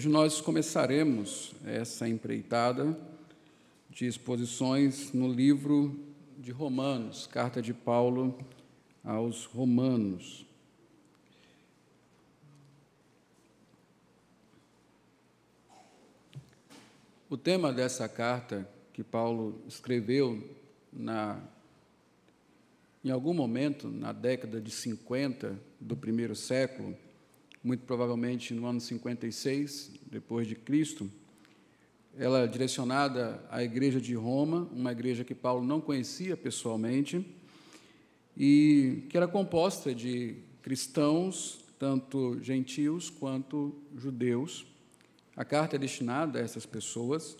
Hoje nós começaremos essa empreitada de exposições no livro de Romanos, carta de Paulo aos Romanos. O tema dessa carta que Paulo escreveu na, em algum momento na década de 50 do primeiro século, muito provavelmente no ano 56 depois de Cristo, ela é direcionada à igreja de Roma, uma igreja que Paulo não conhecia pessoalmente e que era composta de cristãos, tanto gentios quanto judeus. A carta é destinada a essas pessoas,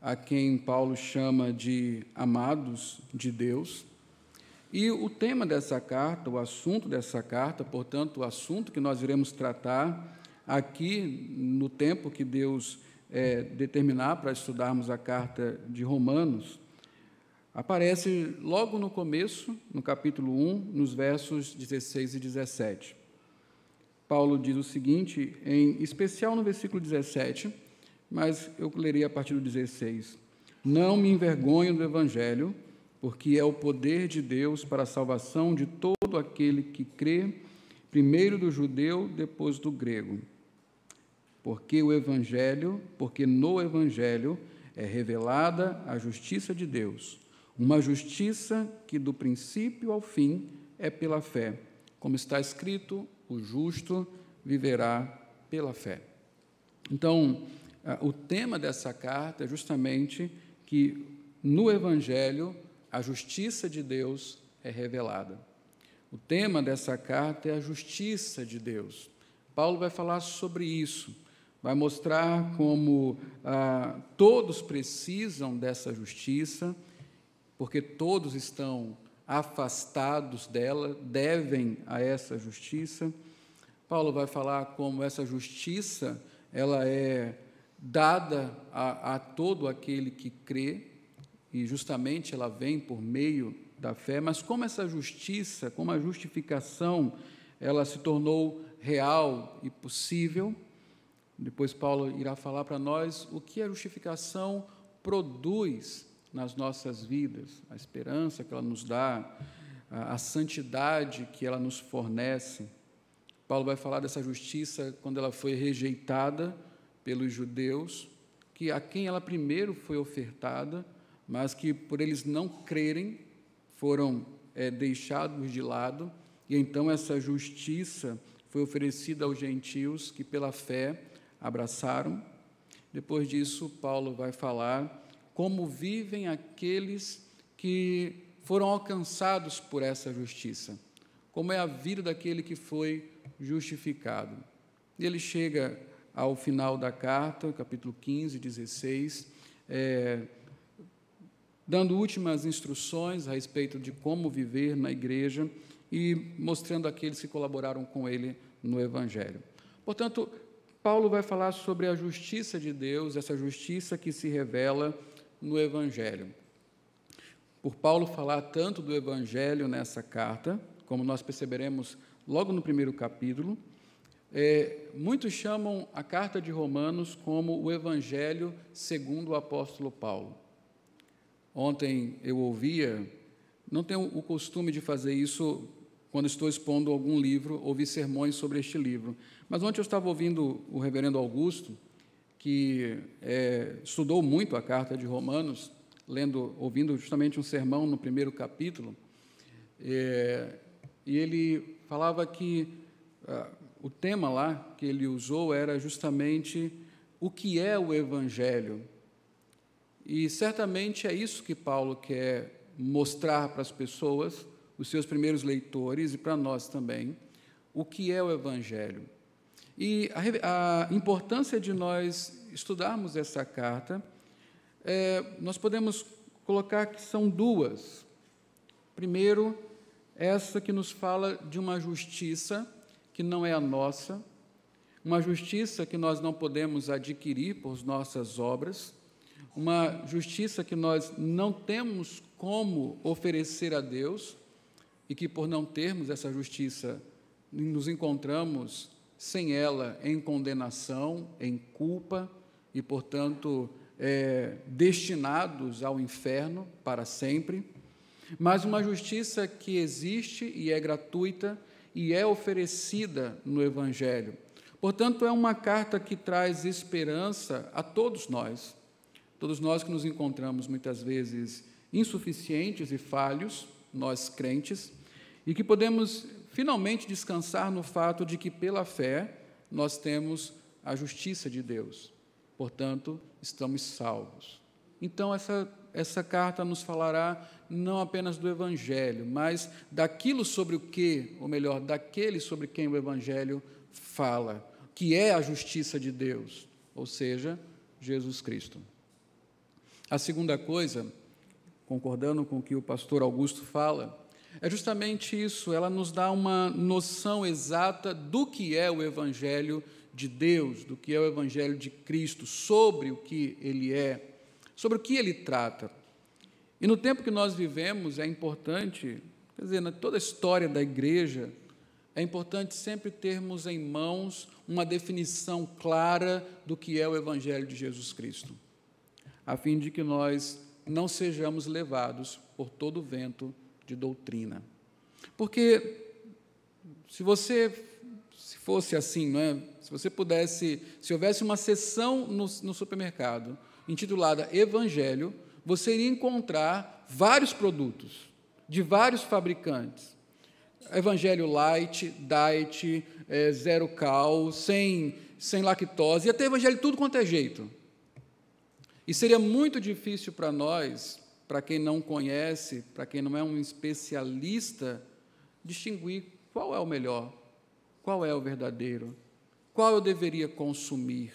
a quem Paulo chama de amados de Deus. E o tema dessa carta, o assunto dessa carta, portanto, o assunto que nós iremos tratar aqui no tempo que Deus é, determinar para estudarmos a carta de Romanos, aparece logo no começo, no capítulo 1, nos versos 16 e 17. Paulo diz o seguinte, em especial no versículo 17, mas eu lerei a partir do 16. Não me envergonho do Evangelho, porque é o poder de Deus para a salvação de todo aquele que crê, primeiro do judeu, depois do grego. Porque o Evangelho, porque no Evangelho é revelada a justiça de Deus, uma justiça que do princípio ao fim é pela fé. Como está escrito, o justo viverá pela fé. Então, o tema dessa carta é justamente que no Evangelho a justiça de Deus é revelada. O tema dessa carta é a justiça de Deus. Paulo vai falar sobre isso, vai mostrar como ah, todos precisam dessa justiça, porque todos estão afastados dela, devem a essa justiça. Paulo vai falar como essa justiça ela é dada a, a todo aquele que crê, e justamente ela vem por meio da fé, mas como essa justiça, como a justificação, ela se tornou real e possível. Depois Paulo irá falar para nós o que a justificação produz nas nossas vidas, a esperança que ela nos dá, a, a santidade que ela nos fornece. Paulo vai falar dessa justiça quando ela foi rejeitada pelos judeus, que a quem ela primeiro foi ofertada, mas que por eles não crerem foram é, deixados de lado, e então essa justiça foi oferecida aos gentios que pela fé abraçaram. Depois disso, Paulo vai falar como vivem aqueles que foram alcançados por essa justiça, como é a vida daquele que foi justificado. E ele chega ao final da carta, capítulo 15, 16, é, dando últimas instruções a respeito de como viver na igreja e mostrando aqueles que colaboraram com ele no Evangelho. Portanto, Paulo vai falar sobre a justiça de Deus, essa justiça que se revela no Evangelho. Por Paulo falar tanto do Evangelho nessa carta, como nós perceberemos logo no primeiro capítulo, é, muitos chamam a carta de Romanos como o Evangelho segundo o apóstolo Paulo. Ontem eu ouvia, não tenho o costume de fazer isso quando estou expondo algum livro, ouvir sermões sobre este livro. Mas ontem eu estava ouvindo o reverendo Augusto, que é, estudou muito a carta de Romanos, lendo, ouvindo justamente um sermão no primeiro capítulo, é, e ele falava que ah, o tema lá que ele usou era justamente o que é o Evangelho. E certamente é isso que Paulo quer mostrar para as pessoas, os seus primeiros leitores e para nós também, o que é o Evangelho. E a, a importância de nós estudarmos essa carta, é, nós podemos colocar que são duas. Primeiro, essa que nos fala de uma justiça que não é a nossa, uma justiça que nós não podemos adquirir por nossas obras, uma justiça que nós não temos como oferecer a Deus e que, por não termos essa justiça, nos encontramos sem ela em condenação, em culpa e, portanto, é, destinados ao inferno para sempre, mas uma justiça que existe e é gratuita e é oferecida no Evangelho. Portanto, é uma carta que traz esperança a todos nós, todos nós que nos encontramos muitas vezes insuficientes e falhos, nós crentes, e que podemos finalmente descansar no fato de que, pela fé, nós temos a justiça de Deus. Portanto, estamos salvos. Então, essa, essa carta nos falará não apenas do Evangelho, mas daquilo sobre o que, ou melhor, daquele sobre quem o Evangelho fala, que é a justiça de Deus, ou seja, Jesus Cristo. A segunda coisa, concordando com o que o pastor Augusto fala, é justamente isso, ela nos dá uma noção exata do que é o Evangelho de Deus, do que é o Evangelho de Cristo, sobre o que ele é, sobre o que ele trata. E no tempo que nós vivemos, é importante, quer dizer, na toda a história da igreja, é importante sempre termos em mãos uma definição clara do que é o Evangelho de Jesus Cristo, a fim de que nós não sejamos levados por todo vento de doutrina. Porque se você se fosse assim, não é? Se você pudesse, se houvesse uma sessão no, no supermercado intitulada Evangelho, você iria encontrar vários produtos de vários fabricantes. Evangelho light, diet, é, zero cal, sem, sem lactose, e até evangelho tudo quanto é jeito. E seria muito difícil para nós para quem não conhece, para quem não é um especialista, distinguir qual é o melhor, qual é o verdadeiro, qual eu deveria consumir.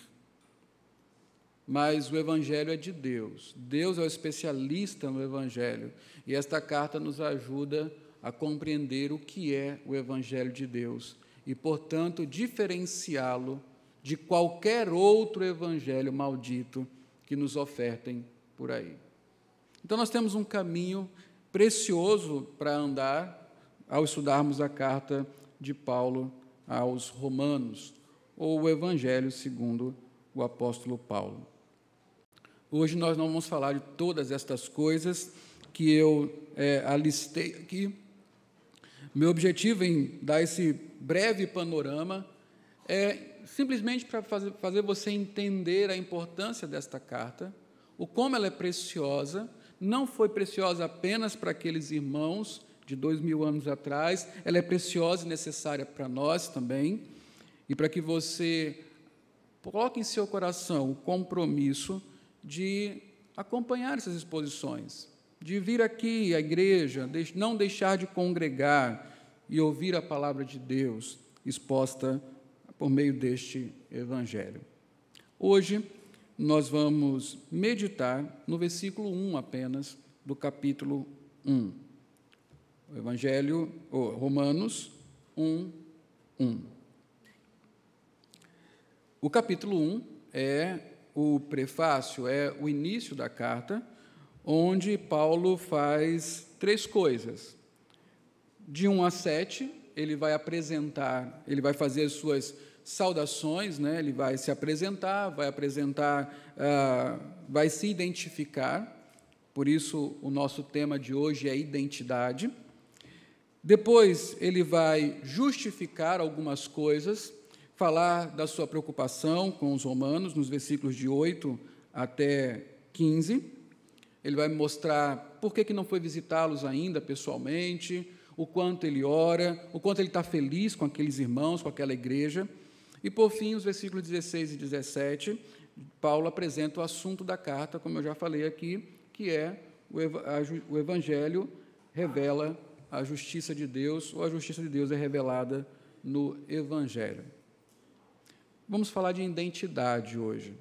Mas o Evangelho é de Deus, Deus é o especialista no Evangelho, e esta carta nos ajuda a compreender o que é o Evangelho de Deus e, portanto, diferenciá-lo de qualquer outro evangelho maldito que nos ofertem por aí. Então, nós temos um caminho precioso para andar ao estudarmos a carta de Paulo aos Romanos, ou o Evangelho segundo o apóstolo Paulo. Hoje nós não vamos falar de todas estas coisas que eu é, alistei aqui. Meu objetivo em dar esse breve panorama é simplesmente para fazer, fazer você entender a importância desta carta, o como ela é preciosa não foi preciosa apenas para aqueles irmãos de dois mil anos atrás, ela é preciosa e necessária para nós também, e para que você coloque em seu coração o compromisso de acompanhar essas exposições, de vir aqui à igreja, não deixar de congregar e ouvir a palavra de Deus exposta por meio deste Evangelho. Hoje, nós vamos meditar no versículo 1 apenas do capítulo 1. O Evangelho, oh, Romanos 1, 1. O capítulo 1 é o prefácio, é o início da carta, onde Paulo faz três coisas. De 1 a 7, ele vai apresentar, ele vai fazer as suas saudações, né? ele vai se apresentar, vai apresentar, uh, vai se identificar, por isso o nosso tema de hoje é identidade. Depois ele vai justificar algumas coisas, falar da sua preocupação com os romanos, nos versículos de 8 até 15. Ele vai mostrar por que, que não foi visitá-los ainda pessoalmente, o quanto ele ora, o quanto ele está feliz com aqueles irmãos, com aquela igreja. E, por fim, os versículos 16 e 17, Paulo apresenta o assunto da carta, como eu já falei aqui, que é o Evangelho revela a justiça de Deus, ou a justiça de Deus é revelada no Evangelho. Vamos falar de identidade hoje.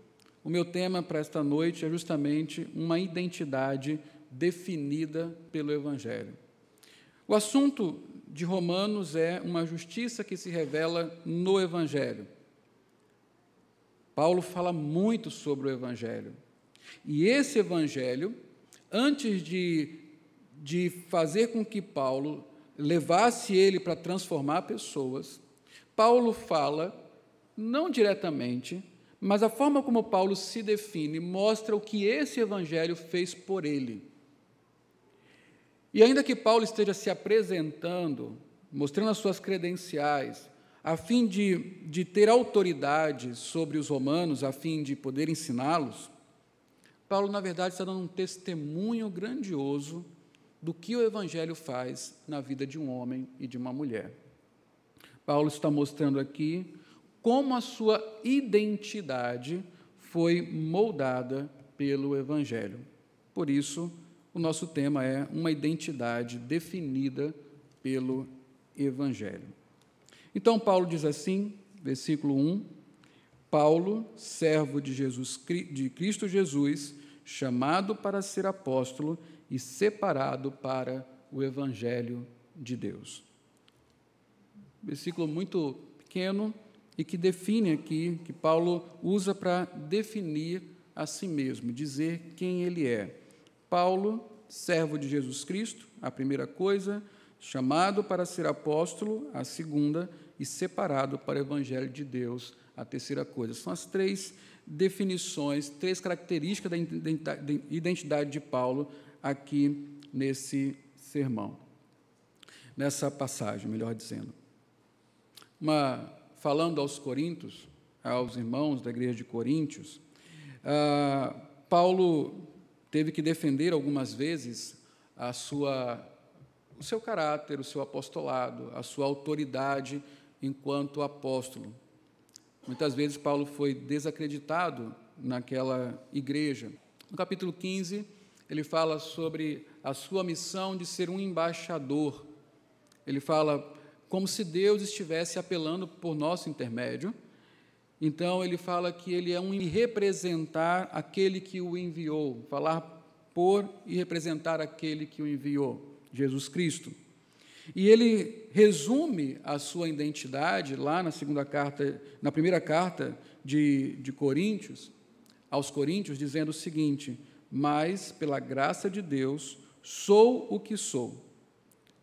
O meu tema para esta noite é justamente uma identidade definida pelo Evangelho. O assunto de Romanos é uma justiça que se revela no Evangelho. Paulo fala muito sobre o Evangelho. E esse Evangelho, antes de, de fazer com que Paulo levasse ele para transformar pessoas, Paulo fala não diretamente, mas a forma como Paulo se define mostra o que esse evangelho fez por ele. E ainda que Paulo esteja se apresentando, mostrando as suas credenciais, a fim de, de ter autoridade sobre os romanos, a fim de poder ensiná-los, Paulo, na verdade, está dando um testemunho grandioso do que o Evangelho faz na vida de um homem e de uma mulher. Paulo está mostrando aqui como a sua identidade foi moldada pelo Evangelho. Por isso, o nosso tema é uma identidade definida pelo Evangelho. Então, Paulo diz assim, versículo 1: Paulo, servo de, Jesus, de Cristo Jesus, chamado para ser apóstolo e separado para o Evangelho de Deus. Versículo muito pequeno e que define aqui, que Paulo usa para definir a si mesmo, dizer quem ele é. Paulo, servo de Jesus Cristo, a primeira coisa, chamado para ser apóstolo, a segunda, e separado para o Evangelho de Deus, a terceira coisa. São as três definições, três características da identidade de Paulo aqui nesse sermão, nessa passagem, melhor dizendo. Uma, falando aos Coríntios, aos irmãos da igreja de Coríntios, ah, Paulo teve que defender algumas vezes a sua, o seu caráter, o seu apostolado, a sua autoridade enquanto apóstolo. Muitas vezes Paulo foi desacreditado naquela igreja. No capítulo 15, ele fala sobre a sua missão de ser um embaixador. Ele fala como se Deus estivesse apelando por nosso intermédio. Então, ele fala que ele é um representar aquele que o enviou, falar por e representar aquele que o enviou, Jesus Cristo. E ele resume a sua identidade lá na segunda carta, na primeira carta de, de Coríntios, aos Coríntios, dizendo o seguinte: Mas pela graça de Deus sou o que sou.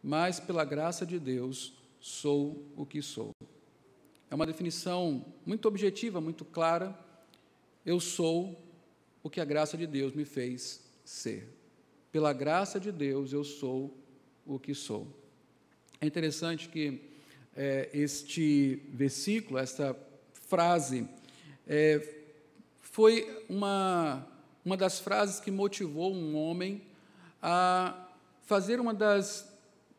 Mas pela graça de Deus sou o que sou. É uma definição muito objetiva, muito clara. Eu sou o que a graça de Deus me fez ser. Pela graça de Deus eu sou o que sou. É interessante que é, este versículo, esta frase, é, foi uma, uma das frases que motivou um homem a fazer uma das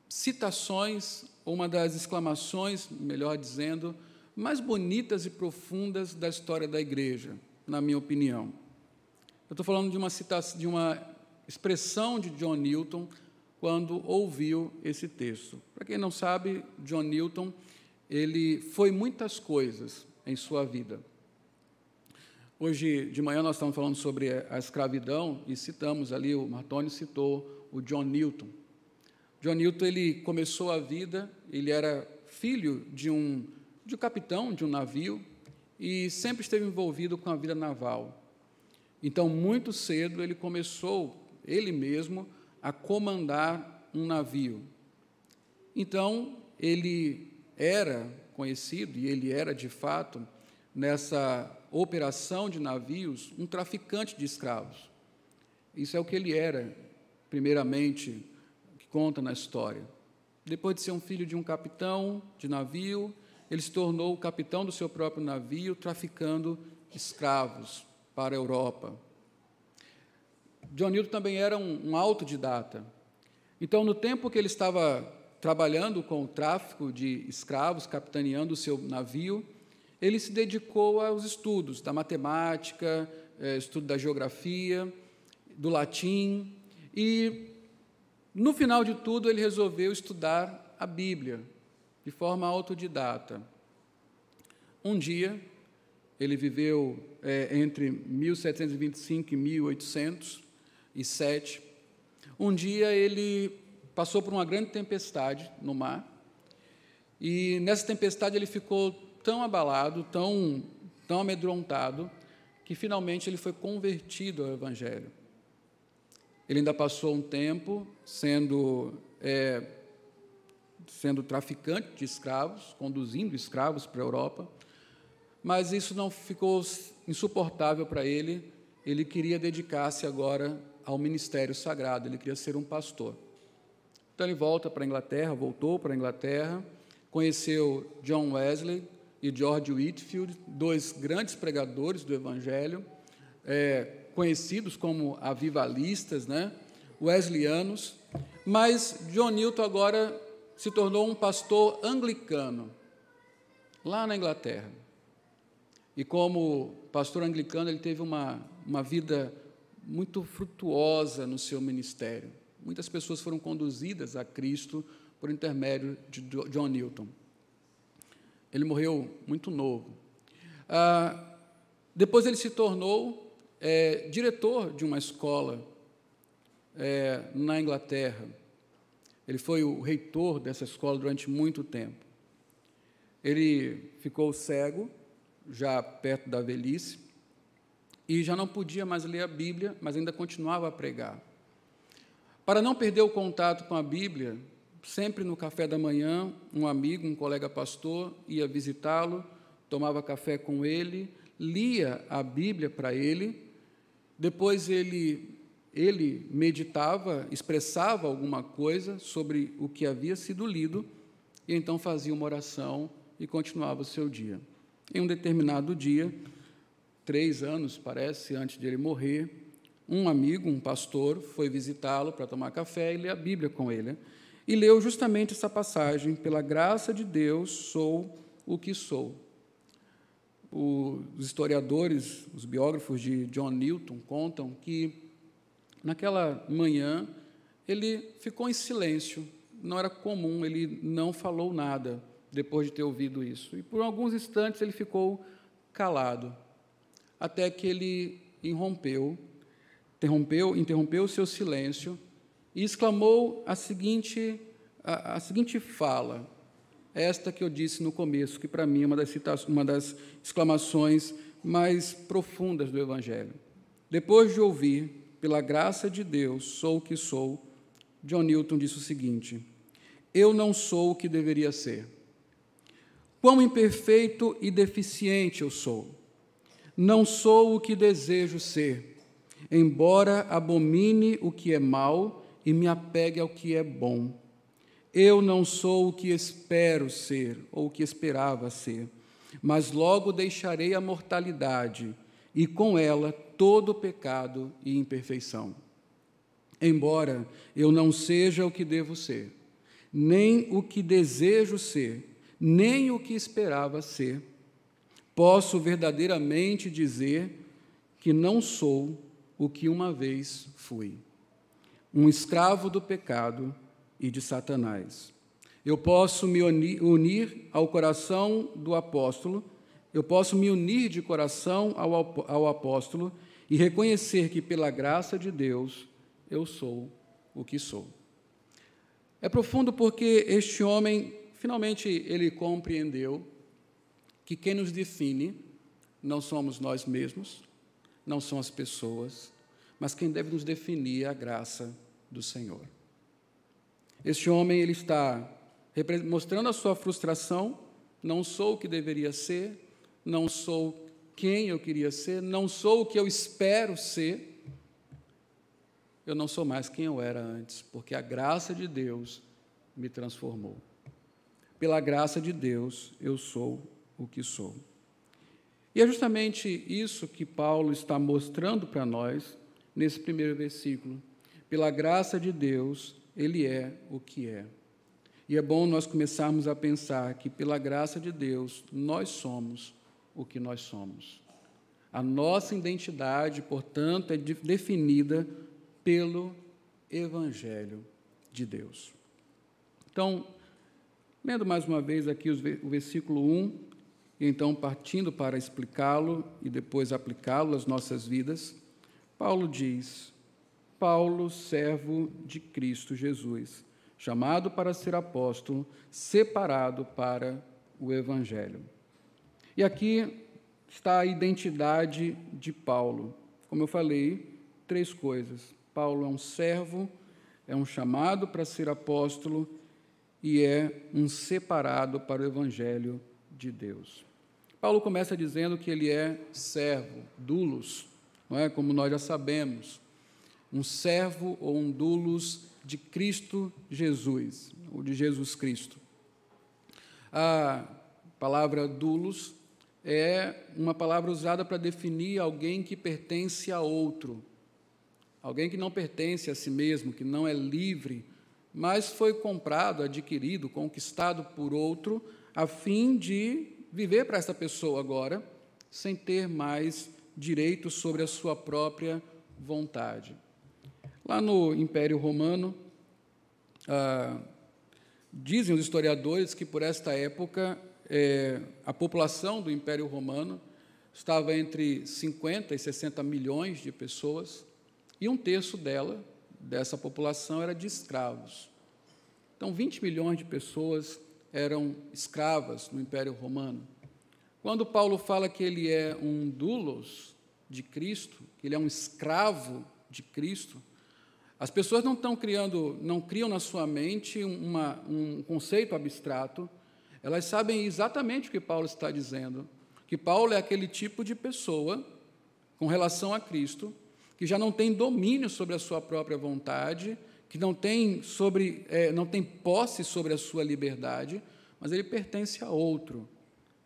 citações, uma das exclamações, melhor dizendo, mais bonitas e profundas da história da igreja, na minha opinião. Eu estou falando de uma citação, de uma expressão de John Newton quando ouviu esse texto. Para quem não sabe, John Newton, ele foi muitas coisas em sua vida. Hoje de manhã nós estamos falando sobre a escravidão e citamos ali, o Martoni citou o John Newton. John Newton ele começou a vida, ele era filho de um, de um capitão de um navio e sempre esteve envolvido com a vida naval. Então, muito cedo, ele começou, ele mesmo, a comandar um navio. Então, ele era conhecido, e ele era de fato, nessa operação de navios, um traficante de escravos. Isso é o que ele era, primeiramente, que conta na história. Depois de ser um filho de um capitão de navio, ele se tornou o capitão do seu próprio navio, traficando escravos para a Europa. John Newton também era um, um autodidata. Então, no tempo que ele estava trabalhando com o tráfico de escravos, capitaneando o seu navio, ele se dedicou aos estudos da matemática, é, estudo da geografia, do latim, e no final de tudo ele resolveu estudar a Bíblia de forma autodidata. Um dia, ele viveu é, entre 1725 e 1800, e sete. Um dia ele passou por uma grande tempestade no mar, e nessa tempestade ele ficou tão abalado, tão, tão amedrontado, que finalmente ele foi convertido ao Evangelho. Ele ainda passou um tempo sendo, é, sendo traficante de escravos, conduzindo escravos para a Europa, mas isso não ficou insuportável para ele. Ele queria dedicar-se agora ao ministério sagrado, ele queria ser um pastor. Então ele volta para a Inglaterra, voltou para a Inglaterra, conheceu John Wesley e George Whitfield, dois grandes pregadores do Evangelho, é, conhecidos como avivalistas, né, wesleyanos, mas John Newton agora se tornou um pastor anglicano, lá na Inglaterra. E como pastor anglicano, ele teve uma, uma vida muito frutuosa no seu ministério. Muitas pessoas foram conduzidas a Cristo por intermédio de John Newton. Ele morreu muito novo. Ah, depois ele se tornou é, diretor de uma escola é, na Inglaterra. Ele foi o reitor dessa escola durante muito tempo. Ele ficou cego, já perto da velhice, e já não podia mais ler a Bíblia, mas ainda continuava a pregar. Para não perder o contato com a Bíblia, sempre no café da manhã, um amigo, um colega pastor, ia visitá-lo, tomava café com ele, lia a Bíblia para ele, depois ele ele meditava, expressava alguma coisa sobre o que havia sido lido e então fazia uma oração e continuava o seu dia. Em um determinado dia, três anos, parece, antes de ele morrer, um amigo, um pastor, foi visitá-lo para tomar café e ler a Bíblia com ele. E leu justamente essa passagem: Pela graça de Deus sou o que sou. Os historiadores, os biógrafos de John Newton contam que Naquela manhã, ele ficou em silêncio, não era comum, ele não falou nada depois de ter ouvido isso. E por alguns instantes ele ficou calado, até que ele irrompeu, interrompeu, interrompeu o seu silêncio e exclamou a seguinte, a, a seguinte fala, esta que eu disse no começo, que para mim é uma das, uma das exclamações mais profundas do Evangelho. Depois de ouvir pela graça de Deus, sou o que sou, John Newton disse o seguinte: Eu não sou o que deveria ser. Quão imperfeito e deficiente eu sou. Não sou o que desejo ser, embora abomine o que é mal e me apegue ao que é bom. Eu não sou o que espero ser ou o que esperava ser, mas logo deixarei a mortalidade e com ela todo pecado e imperfeição. Embora eu não seja o que devo ser, nem o que desejo ser, nem o que esperava ser, posso verdadeiramente dizer que não sou o que uma vez fui, um escravo do pecado e de Satanás. Eu posso me unir ao coração do apóstolo, eu posso me unir de coração ao, ao apóstolo e reconhecer que, pela graça de Deus, eu sou o que sou. É profundo porque este homem, finalmente, ele compreendeu que quem nos define não somos nós mesmos, não são as pessoas, mas quem deve nos definir é a graça do Senhor. Este homem, ele está mostrando a sua frustração, não sou o que deveria ser, não sou quem eu queria ser, não sou o que eu espero ser. Eu não sou mais quem eu era antes, porque a graça de Deus me transformou. Pela graça de Deus, eu sou o que sou. E é justamente isso que Paulo está mostrando para nós nesse primeiro versículo. Pela graça de Deus, ele é o que é. E é bom nós começarmos a pensar que, pela graça de Deus, nós somos o que nós somos. A nossa identidade, portanto, é definida pelo Evangelho de Deus. Então, lendo mais uma vez aqui o versículo 1, e então partindo para explicá-lo e depois aplicá-lo às nossas vidas, Paulo diz: Paulo, servo de Cristo Jesus, chamado para ser apóstolo, separado para o Evangelho. E aqui está a identidade de Paulo. Como eu falei, três coisas. Paulo é um servo, é um chamado para ser apóstolo e é um separado para o evangelho de Deus. Paulo começa dizendo que ele é servo, dulos, não é? Como nós já sabemos, um servo ou um dulos de Cristo Jesus, ou de Jesus Cristo. A palavra dulos é uma palavra usada para definir alguém que pertence a outro, alguém que não pertence a si mesmo, que não é livre, mas foi comprado, adquirido, conquistado por outro, a fim de viver para essa pessoa agora, sem ter mais direito sobre a sua própria vontade. Lá no Império Romano, ah, dizem os historiadores que por esta época é, a população do Império Romano estava entre 50 e 60 milhões de pessoas, e um terço dela, dessa população, era de escravos. Então, 20 milhões de pessoas eram escravas no Império Romano. Quando Paulo fala que ele é um doulos de Cristo, que ele é um escravo de Cristo, as pessoas não estão criando, não criam na sua mente uma, um conceito abstrato, elas sabem exatamente o que Paulo está dizendo, que Paulo é aquele tipo de pessoa, com relação a Cristo, que já não tem domínio sobre a sua própria vontade, que não tem, sobre, é, não tem posse sobre a sua liberdade, mas ele pertence a outro.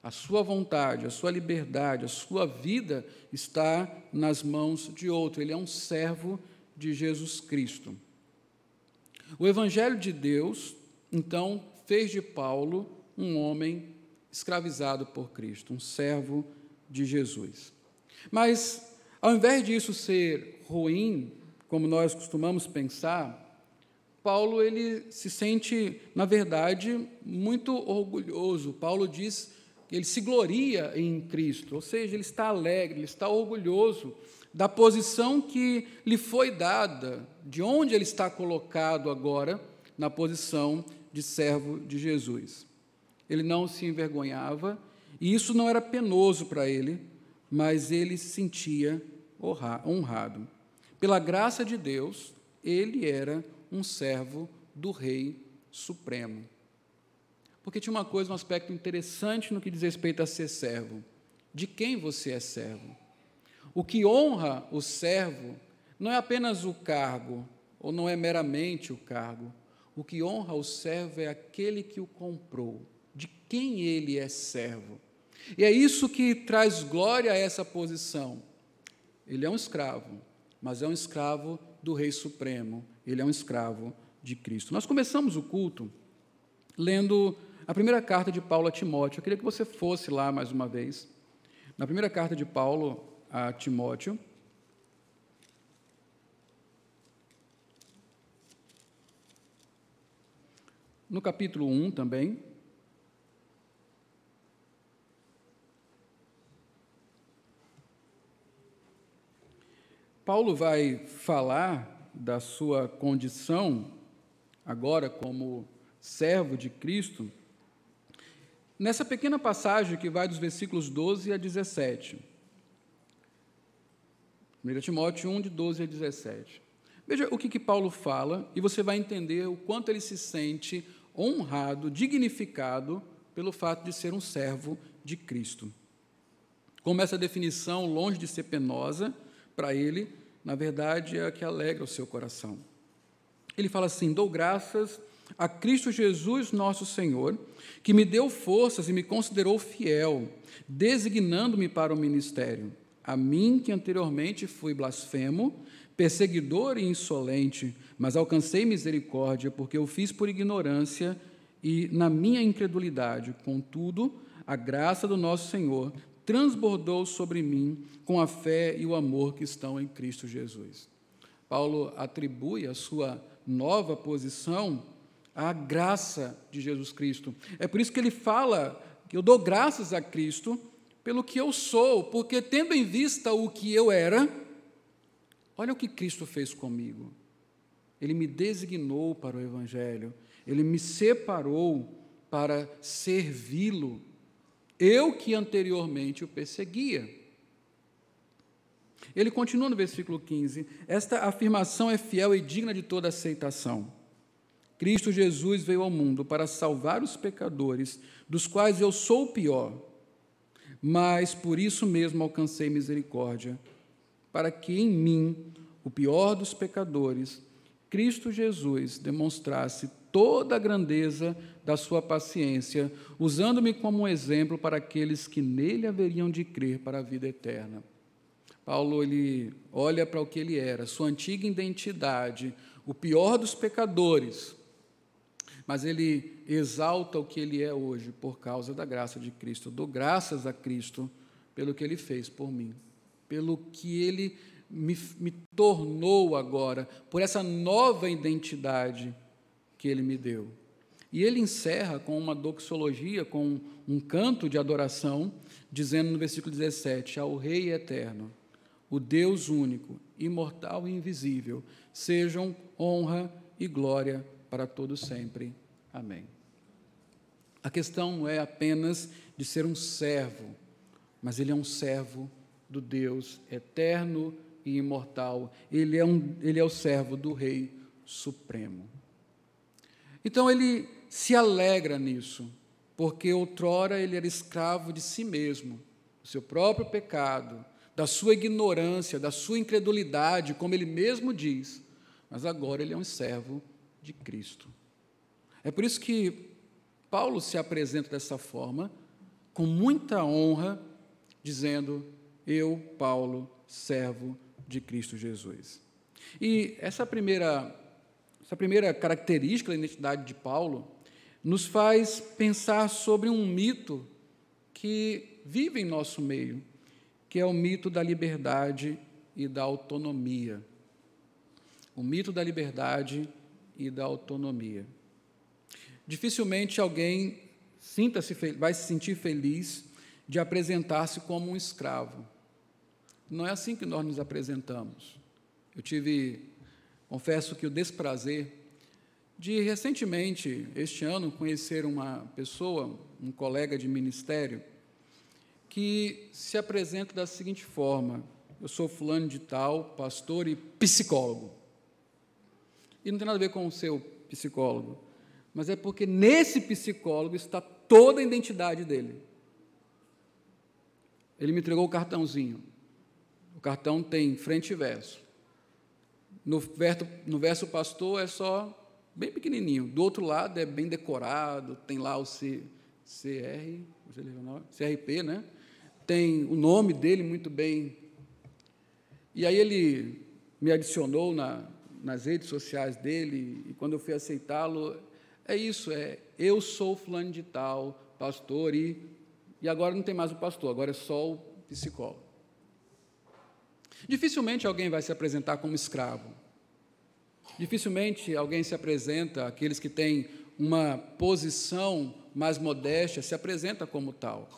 A sua vontade, a sua liberdade, a sua vida está nas mãos de outro. Ele é um servo de Jesus Cristo. O Evangelho de Deus, então, fez de Paulo um homem escravizado por Cristo, um servo de Jesus. Mas, ao invés disso ser ruim, como nós costumamos pensar, Paulo ele se sente, na verdade, muito orgulhoso. Paulo diz que ele se gloria em Cristo, ou seja, ele está alegre, ele está orgulhoso da posição que lhe foi dada, de onde ele está colocado agora na posição de servo de Jesus ele não se envergonhava, e isso não era penoso para ele, mas ele se sentia honrado. Pela graça de Deus, ele era um servo do Rei Supremo. Porque tinha uma coisa, um aspecto interessante no que diz respeito a ser servo. De quem você é servo? O que honra o servo não é apenas o cargo, ou não é meramente o cargo. O que honra o servo é aquele que o comprou de quem ele é servo. E é isso que traz glória a essa posição. Ele é um escravo, mas é um escravo do Rei Supremo, ele é um escravo de Cristo. Nós começamos o culto lendo a primeira carta de Paulo a Timóteo. Eu queria que você fosse lá mais uma vez. Na primeira carta de Paulo a Timóteo. No capítulo 1 também. Paulo vai falar da sua condição, agora como servo de Cristo, nessa pequena passagem que vai dos versículos 12 a 17. 1 Timóteo 1, de 12 a 17. Veja o que, que Paulo fala e você vai entender o quanto ele se sente honrado, dignificado pelo fato de ser um servo de Cristo. Como essa definição, longe de ser penosa, para ele, na verdade, é a que alegra o seu coração. Ele fala assim: dou graças a Cristo Jesus, nosso Senhor, que me deu forças e me considerou fiel, designando-me para o ministério. A mim, que anteriormente fui blasfemo, perseguidor e insolente, mas alcancei misericórdia, porque eu fiz por ignorância e na minha incredulidade. Contudo, a graça do nosso Senhor transbordou sobre mim com a fé e o amor que estão em Cristo Jesus. Paulo atribui a sua nova posição à graça de Jesus Cristo. É por isso que ele fala que eu dou graças a Cristo pelo que eu sou, porque tendo em vista o que eu era, olha o que Cristo fez comigo. Ele me designou para o Evangelho, ele me separou para servi-lo eu que anteriormente o perseguia. Ele continua no versículo 15: Esta afirmação é fiel e digna de toda aceitação. Cristo Jesus veio ao mundo para salvar os pecadores, dos quais eu sou o pior. mas por isso mesmo alcancei misericórdia, para que em mim, o pior dos pecadores, Cristo Jesus demonstrasse toda a grandeza da sua paciência, usando-me como um exemplo para aqueles que nele haveriam de crer para a vida eterna. Paulo ele olha para o que ele era, sua antiga identidade, o pior dos pecadores, mas ele exalta o que ele é hoje por causa da graça de Cristo. dou graças a Cristo pelo que ele fez por mim, pelo que ele me, me tornou agora, por essa nova identidade que ele me deu. E ele encerra com uma doxologia, com um canto de adoração, dizendo no versículo 17: Ao Rei eterno, o Deus único, imortal e invisível, sejam honra e glória para todos sempre. Amém. A questão não é apenas de ser um servo, mas ele é um servo do Deus eterno e imortal. Ele é, um, ele é o servo do Rei Supremo. Então ele se alegra nisso, porque outrora ele era escravo de si mesmo, do seu próprio pecado, da sua ignorância, da sua incredulidade, como ele mesmo diz, mas agora ele é um servo de Cristo. É por isso que Paulo se apresenta dessa forma, com muita honra, dizendo: Eu, Paulo, servo de Cristo Jesus. E essa primeira, essa primeira característica da identidade de Paulo nos faz pensar sobre um mito que vive em nosso meio, que é o mito da liberdade e da autonomia o mito da liberdade e da autonomia. Dificilmente alguém sinta-se vai se sentir feliz de apresentar-se como um escravo. Não é assim que nós nos apresentamos. Eu tive, confesso que o desprazer de recentemente, este ano, conhecer uma pessoa, um colega de ministério, que se apresenta da seguinte forma: eu sou fulano de tal, pastor e psicólogo. E não tem nada a ver com o seu psicólogo, mas é porque nesse psicólogo está toda a identidade dele. Ele me entregou o cartãozinho. O cartão tem frente e verso. No verso, no verso pastor é só bem pequenininho. Do outro lado é bem decorado, tem lá o C, CR, CRP, né? Tem o nome dele muito bem. E aí ele me adicionou na, nas redes sociais dele, e quando eu fui aceitá-lo, é isso, é eu sou fulano de tal, pastor, e, e agora não tem mais o pastor, agora é só o psicólogo. Dificilmente alguém vai se apresentar como escravo. Dificilmente alguém se apresenta, aqueles que têm uma posição mais modesta, se apresenta como tal.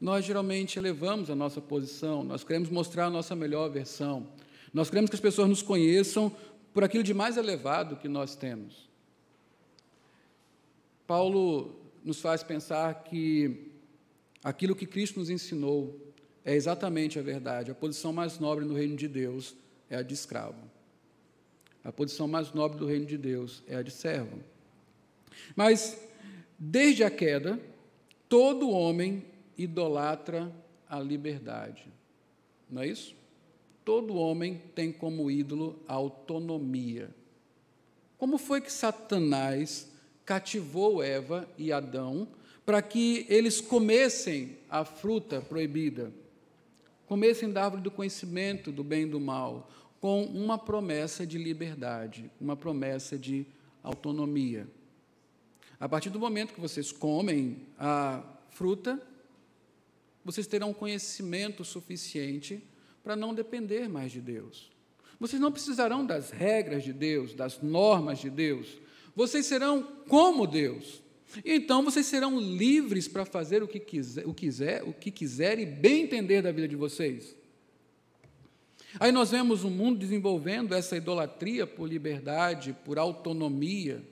Nós geralmente elevamos a nossa posição, nós queremos mostrar a nossa melhor versão. Nós queremos que as pessoas nos conheçam por aquilo de mais elevado que nós temos. Paulo nos faz pensar que aquilo que Cristo nos ensinou é exatamente a verdade. A posição mais nobre no reino de Deus é a de escravo. A posição mais nobre do reino de Deus é a de servo. Mas, desde a queda, todo homem idolatra a liberdade. Não é isso? Todo homem tem como ídolo a autonomia. Como foi que Satanás cativou Eva e Adão para que eles comessem a fruta proibida? Comessem da árvore do conhecimento do bem e do mal, com uma promessa de liberdade, uma promessa de autonomia. A partir do momento que vocês comem a fruta, vocês terão conhecimento suficiente para não depender mais de Deus. Vocês não precisarão das regras de Deus, das normas de Deus. Vocês serão como Deus. E então vocês serão livres para fazer o que quiser, o quiser, o que quiser e bem entender da vida de vocês. Aí nós vemos o mundo desenvolvendo essa idolatria por liberdade, por autonomia.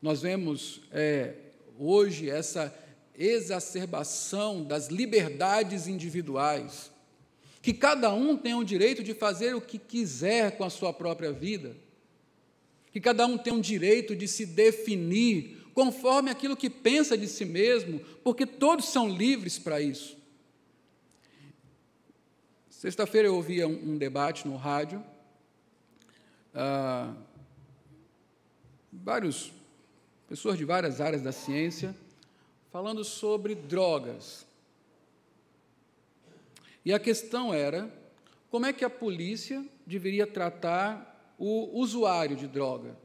Nós vemos é, hoje essa exacerbação das liberdades individuais que cada um tem o direito de fazer o que quiser com a sua própria vida, que cada um tem o direito de se definir conforme aquilo que pensa de si mesmo, porque todos são livres para isso. Sexta-feira eu ouvia um, um, debate no rádio, ah, vários pessoas de várias áreas da ciência falando sobre drogas. E a questão era como é que a polícia deveria tratar o usuário de droga.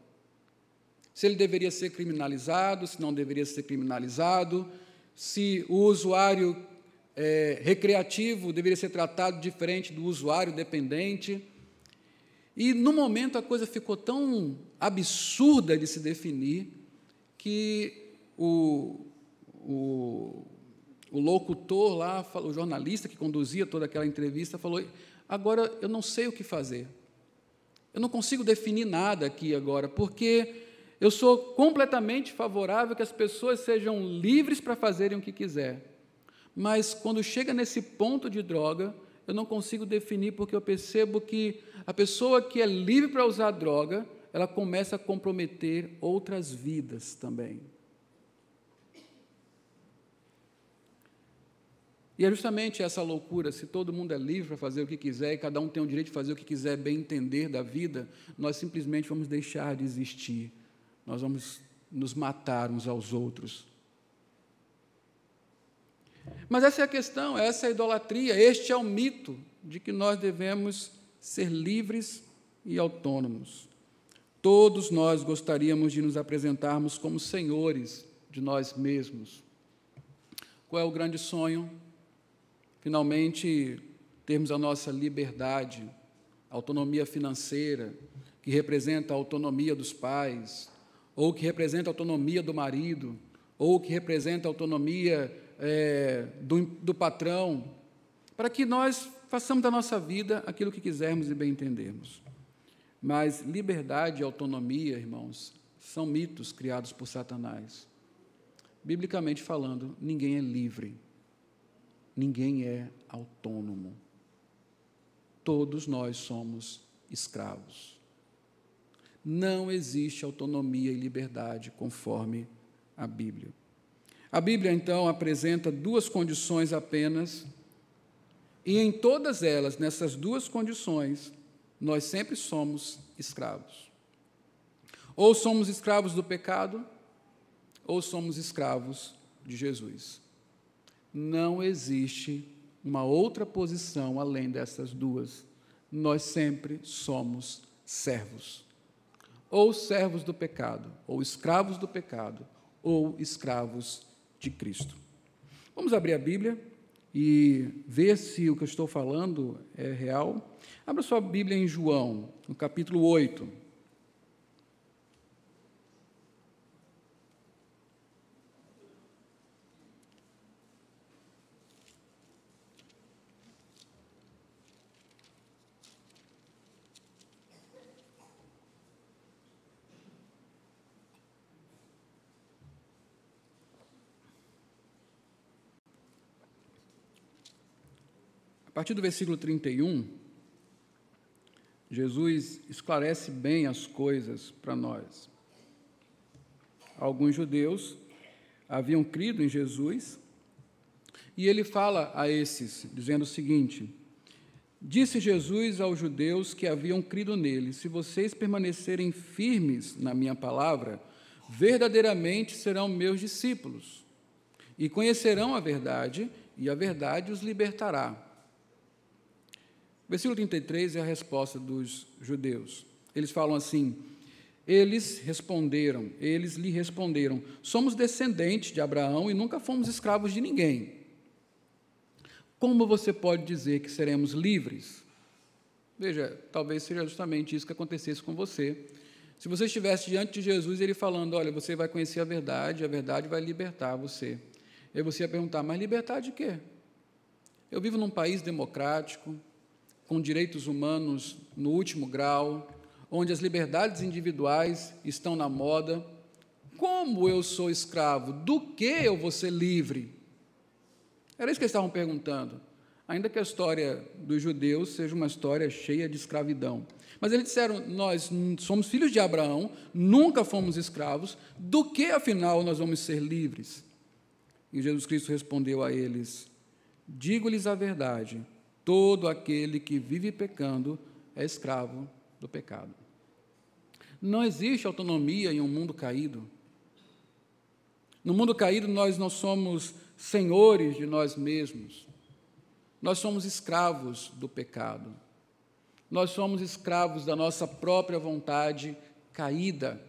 Se ele deveria ser criminalizado, se não deveria ser criminalizado, se o usuário é, recreativo deveria ser tratado diferente do usuário dependente. E no momento a coisa ficou tão absurda de se definir que o, o, o locutor lá, o jornalista que conduzia toda aquela entrevista, falou: agora eu não sei o que fazer. Eu não consigo definir nada aqui agora, porque eu sou completamente favorável que as pessoas sejam livres para fazerem o que quiser. Mas quando chega nesse ponto de droga, eu não consigo definir porque eu percebo que a pessoa que é livre para usar droga, ela começa a comprometer outras vidas também. E é justamente essa loucura, se todo mundo é livre para fazer o que quiser e cada um tem o direito de fazer o que quiser, bem entender da vida, nós simplesmente vamos deixar de existir. Nós vamos nos matar uns aos outros. Mas essa é a questão, essa é a idolatria, este é o mito de que nós devemos ser livres e autônomos. Todos nós gostaríamos de nos apresentarmos como senhores de nós mesmos. Qual é o grande sonho? finalmente termos a nossa liberdade, autonomia financeira, que representa a autonomia dos pais, ou que representa a autonomia do marido, ou que representa a autonomia é, do, do patrão, para que nós façamos da nossa vida aquilo que quisermos e bem entendermos. Mas liberdade e autonomia, irmãos, são mitos criados por Satanás. Biblicamente falando, ninguém é livre ninguém é autônomo. Todos nós somos escravos. Não existe autonomia e liberdade conforme a Bíblia. A Bíblia, então, apresenta duas condições apenas, e em todas elas, nessas duas condições, nós sempre somos escravos. Ou somos escravos do pecado, ou somos escravos de Jesus não existe uma outra posição além dessas duas. Nós sempre somos servos. Ou servos do pecado, ou escravos do pecado, ou escravos de Cristo. Vamos abrir a Bíblia e ver se o que eu estou falando é real. Abra sua Bíblia em João, no capítulo 8. Partir do versículo 31, Jesus esclarece bem as coisas para nós. Alguns judeus haviam crido em Jesus, e ele fala a esses, dizendo o seguinte: Disse Jesus aos judeus que haviam crido nele: Se vocês permanecerem firmes na minha palavra, verdadeiramente serão meus discípulos, e conhecerão a verdade, e a verdade os libertará. Versículo 33 é a resposta dos judeus. Eles falam assim: eles responderam, eles lhe responderam: somos descendentes de Abraão e nunca fomos escravos de ninguém. Como você pode dizer que seremos livres? Veja, talvez seja justamente isso que acontecesse com você. Se você estivesse diante de Jesus, ele falando: Olha, você vai conhecer a verdade, a verdade vai libertar você. E aí você ia perguntar: Mas libertar de quê? Eu vivo num país democrático, com direitos humanos no último grau, onde as liberdades individuais estão na moda. Como eu sou escravo? Do que eu vou ser livre? Era isso que eles estavam perguntando. ainda que a história dos judeus seja uma história cheia de escravidão. Mas eles disseram: Nós somos filhos de Abraão, nunca fomos escravos, do que afinal nós vamos ser livres? E Jesus Cristo respondeu a eles: Digo-lhes a verdade, todo aquele que vive pecando é escravo do pecado. Não existe autonomia em um mundo caído. No mundo caído, nós não somos senhores de nós mesmos. Nós somos escravos do pecado. Nós somos escravos da nossa própria vontade caída.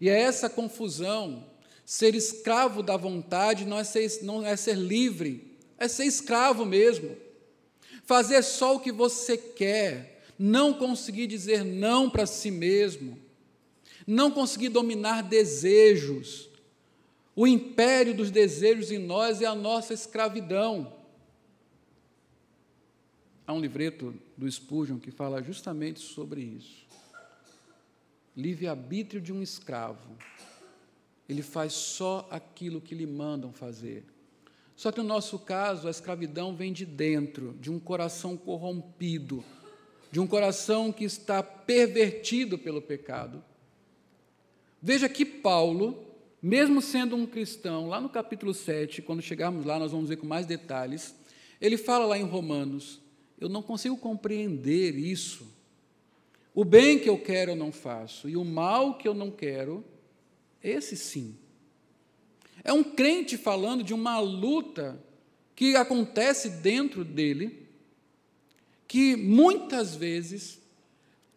E é essa confusão. Ser escravo da vontade não é ser, não é ser livre, é ser escravo mesmo. Fazer só o que você quer, não conseguir dizer não para si mesmo, não conseguir dominar desejos. O império dos desejos em nós é a nossa escravidão. Há um livreto do Spurgeon que fala justamente sobre isso. Livre-arbítrio de um escravo. Ele faz só aquilo que lhe mandam fazer. Só que no nosso caso, a escravidão vem de dentro, de um coração corrompido, de um coração que está pervertido pelo pecado. Veja que Paulo, mesmo sendo um cristão, lá no capítulo 7, quando chegarmos lá, nós vamos ver com mais detalhes, ele fala lá em Romanos: eu não consigo compreender isso. O bem que eu quero eu não faço, e o mal que eu não quero, esse sim. É um crente falando de uma luta que acontece dentro dele, que muitas vezes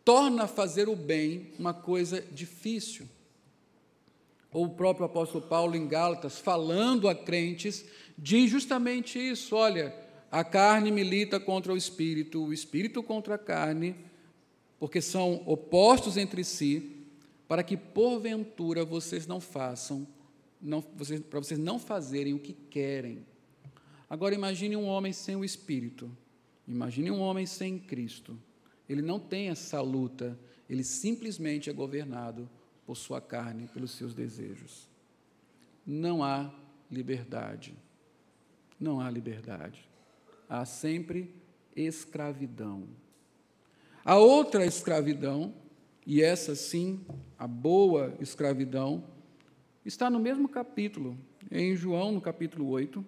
torna fazer o bem uma coisa difícil. Ou o próprio apóstolo Paulo em Gálatas, falando a crentes, diz justamente isso: olha, a carne milita contra o espírito, o espírito contra a carne, porque são opostos entre si, para que porventura vocês não façam não, vocês, para vocês não fazerem o que querem. Agora imagine um homem sem o Espírito, imagine um homem sem Cristo. Ele não tem essa luta, ele simplesmente é governado por sua carne, pelos seus desejos. Não há liberdade. Não há liberdade. Há sempre escravidão. A outra escravidão, e essa sim, a boa escravidão, está no mesmo capítulo, em João, no capítulo 8,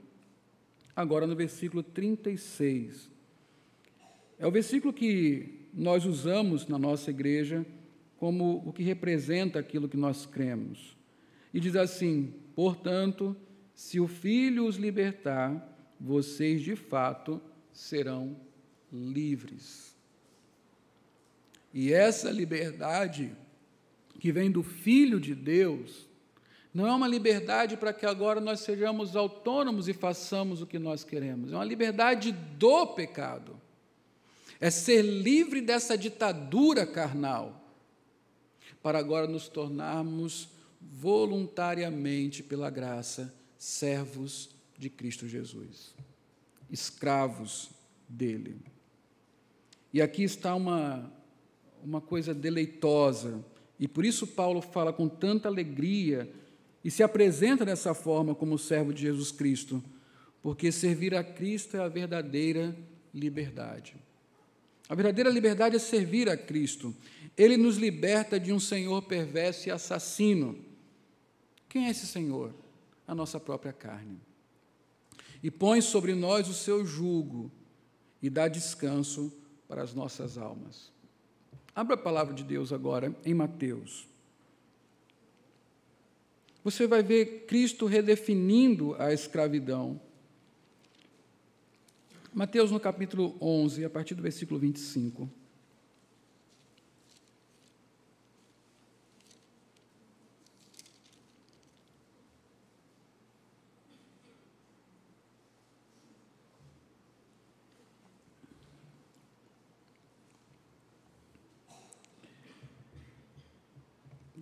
agora no versículo 36. É o versículo que nós usamos na nossa igreja como o que representa aquilo que nós cremos. E diz assim: portanto, se o Filho os libertar, vocês de fato serão livres. E essa liberdade que vem do Filho de Deus não é uma liberdade para que agora nós sejamos autônomos e façamos o que nós queremos. É uma liberdade do pecado. É ser livre dessa ditadura carnal, para agora nos tornarmos voluntariamente, pela graça, servos de Cristo Jesus, escravos dele. E aqui está uma, uma coisa deleitosa, e por isso Paulo fala com tanta alegria e se apresenta dessa forma como servo de Jesus Cristo, porque servir a Cristo é a verdadeira liberdade. A verdadeira liberdade é servir a Cristo. Ele nos liberta de um senhor perverso e assassino. Quem é esse senhor? A nossa própria carne. E põe sobre nós o seu jugo e dá descanso para as nossas almas. Abra a palavra de Deus agora em Mateus você vai ver Cristo redefinindo a escravidão. Mateus, no capítulo 11, a partir do versículo 25.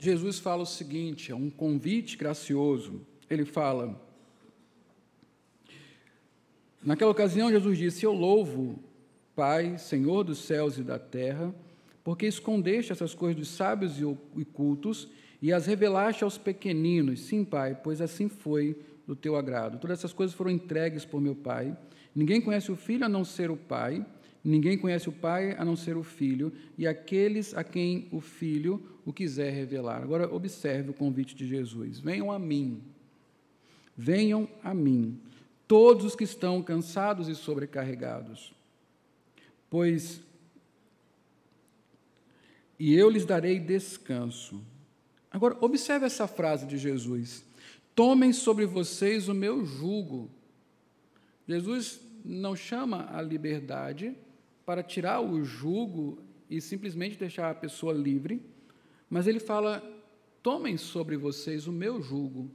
Jesus fala o seguinte: é um convite gracioso. Ele fala. Naquela ocasião, Jesus disse: Eu louvo, Pai, Senhor dos céus e da terra, porque escondeste essas coisas dos sábios e cultos e as revelaste aos pequeninos. Sim, Pai, pois assim foi do teu agrado. Todas essas coisas foram entregues por meu Pai. Ninguém conhece o filho a não ser o pai, ninguém conhece o pai a não ser o filho, e aqueles a quem o filho o quiser revelar. Agora, observe o convite de Jesus: venham a mim, venham a mim, todos os que estão cansados e sobrecarregados, pois e eu lhes darei descanso. Agora, observe essa frase de Jesus: Tomem sobre vocês o meu jugo. Jesus não chama a liberdade para tirar o jugo e simplesmente deixar a pessoa livre, mas ele fala: Tomem sobre vocês o meu jugo.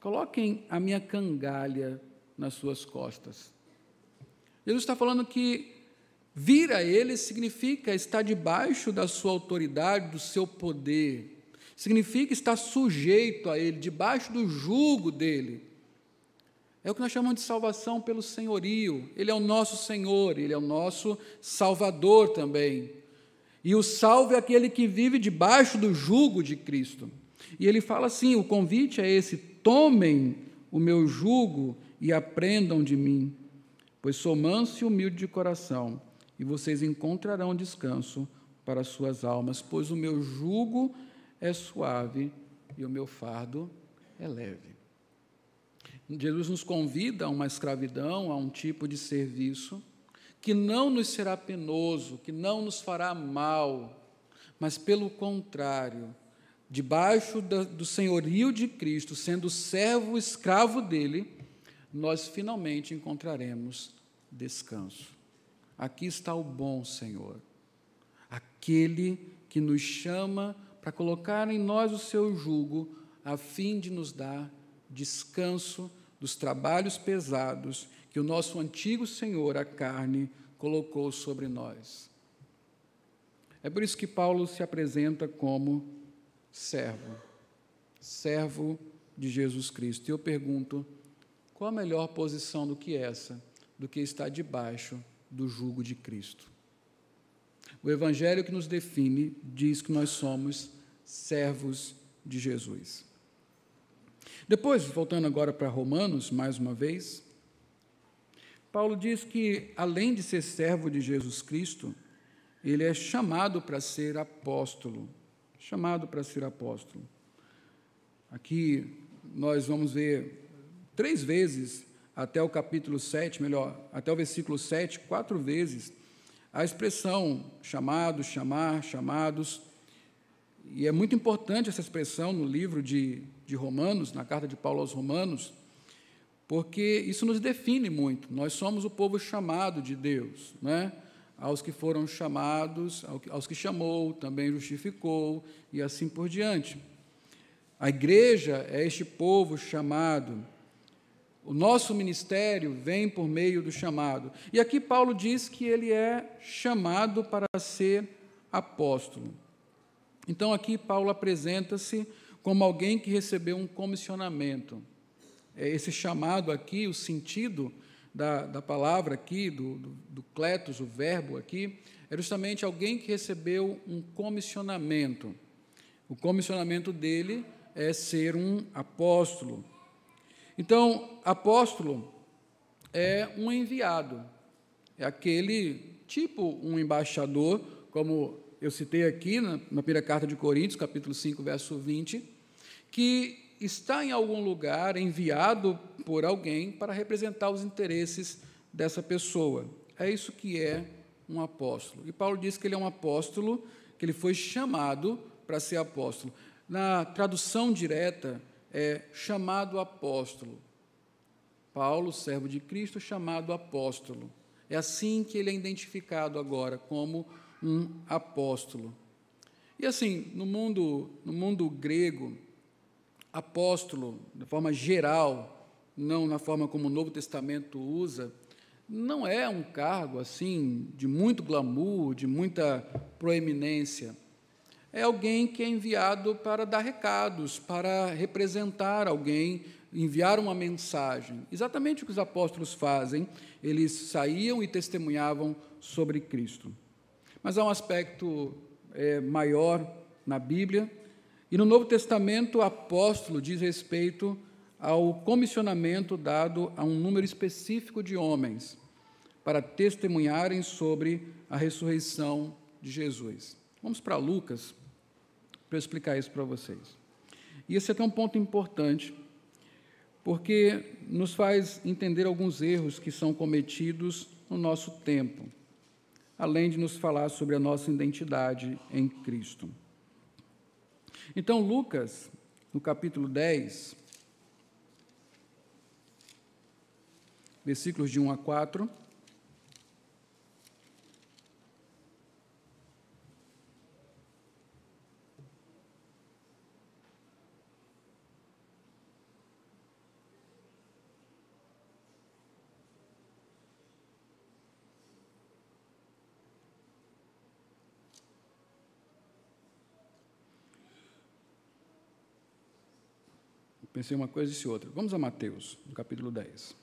Coloquem a minha cangalha nas suas costas. Jesus está falando que vir a Ele significa estar debaixo da sua autoridade, do seu poder, significa estar sujeito a Ele, debaixo do jugo dele. É o que nós chamamos de salvação pelo senhorio. Ele é o nosso Senhor, Ele é o nosso Salvador também. E o salvo é aquele que vive debaixo do jugo de Cristo. E ele fala assim: o convite é esse: tomem o meu jugo e aprendam de mim, pois sou manso e humilde de coração, e vocês encontrarão descanso para suas almas, pois o meu jugo é suave e o meu fardo é leve. Jesus nos convida a uma escravidão, a um tipo de serviço que não nos será penoso, que não nos fará mal, mas pelo contrário, debaixo do senhorio de Cristo, sendo servo escravo dele, nós finalmente encontraremos descanso. Aqui está o bom Senhor, aquele que nos chama para colocar em nós o seu jugo, a fim de nos dar descanso dos trabalhos pesados que o nosso antigo Senhor, a carne, colocou sobre nós. É por isso que Paulo se apresenta como servo, servo de Jesus Cristo. E eu pergunto, qual a melhor posição do que essa, do que estar debaixo do jugo de Cristo? O Evangelho que nos define diz que nós somos servos de Jesus. Depois, voltando agora para Romanos, mais uma vez, Paulo diz que, além de ser servo de Jesus Cristo, ele é chamado para ser apóstolo. Chamado para ser apóstolo. Aqui nós vamos ver três vezes até o capítulo 7, melhor, até o versículo 7, quatro vezes, a expressão chamados, chamar, chamados. E é muito importante essa expressão no livro de, de Romanos, na carta de Paulo aos Romanos, porque isso nos define muito. Nós somos o povo chamado de Deus, né? aos que foram chamados, aos que chamou, também justificou, e assim por diante. A igreja é este povo chamado. O nosso ministério vem por meio do chamado. E aqui Paulo diz que ele é chamado para ser apóstolo. Então aqui Paulo apresenta-se como alguém que recebeu um comissionamento. É esse chamado aqui, o sentido da, da palavra aqui, do, do, do cletos, o verbo aqui, é justamente alguém que recebeu um comissionamento. O comissionamento dele é ser um apóstolo. Então, apóstolo é um enviado, é aquele tipo um embaixador, como eu citei aqui na, na primeira carta de Coríntios, capítulo 5, verso 20, que está em algum lugar enviado por alguém para representar os interesses dessa pessoa. É isso que é um apóstolo. E Paulo diz que ele é um apóstolo, que ele foi chamado para ser apóstolo. Na tradução direta, é chamado apóstolo. Paulo, servo de Cristo, chamado apóstolo. É assim que ele é identificado agora, como um apóstolo. E assim, no mundo, no mundo grego, apóstolo, de forma geral, não na forma como o Novo Testamento usa, não é um cargo assim de muito glamour, de muita proeminência é alguém que é enviado para dar recados, para representar alguém, enviar uma mensagem. Exatamente o que os apóstolos fazem, eles saíam e testemunhavam sobre Cristo. Mas há um aspecto é, maior na Bíblia, e no Novo Testamento, o apóstolo diz respeito ao comissionamento dado a um número específico de homens para testemunharem sobre a ressurreição de Jesus. Vamos para Lucas para explicar isso para vocês. E esse é um ponto importante, porque nos faz entender alguns erros que são cometidos no nosso tempo, além de nos falar sobre a nossa identidade em Cristo. Então, Lucas, no capítulo 10, versículos de 1 a 4. Pensei uma coisa e disse outra. Vamos a Mateus, no capítulo 10.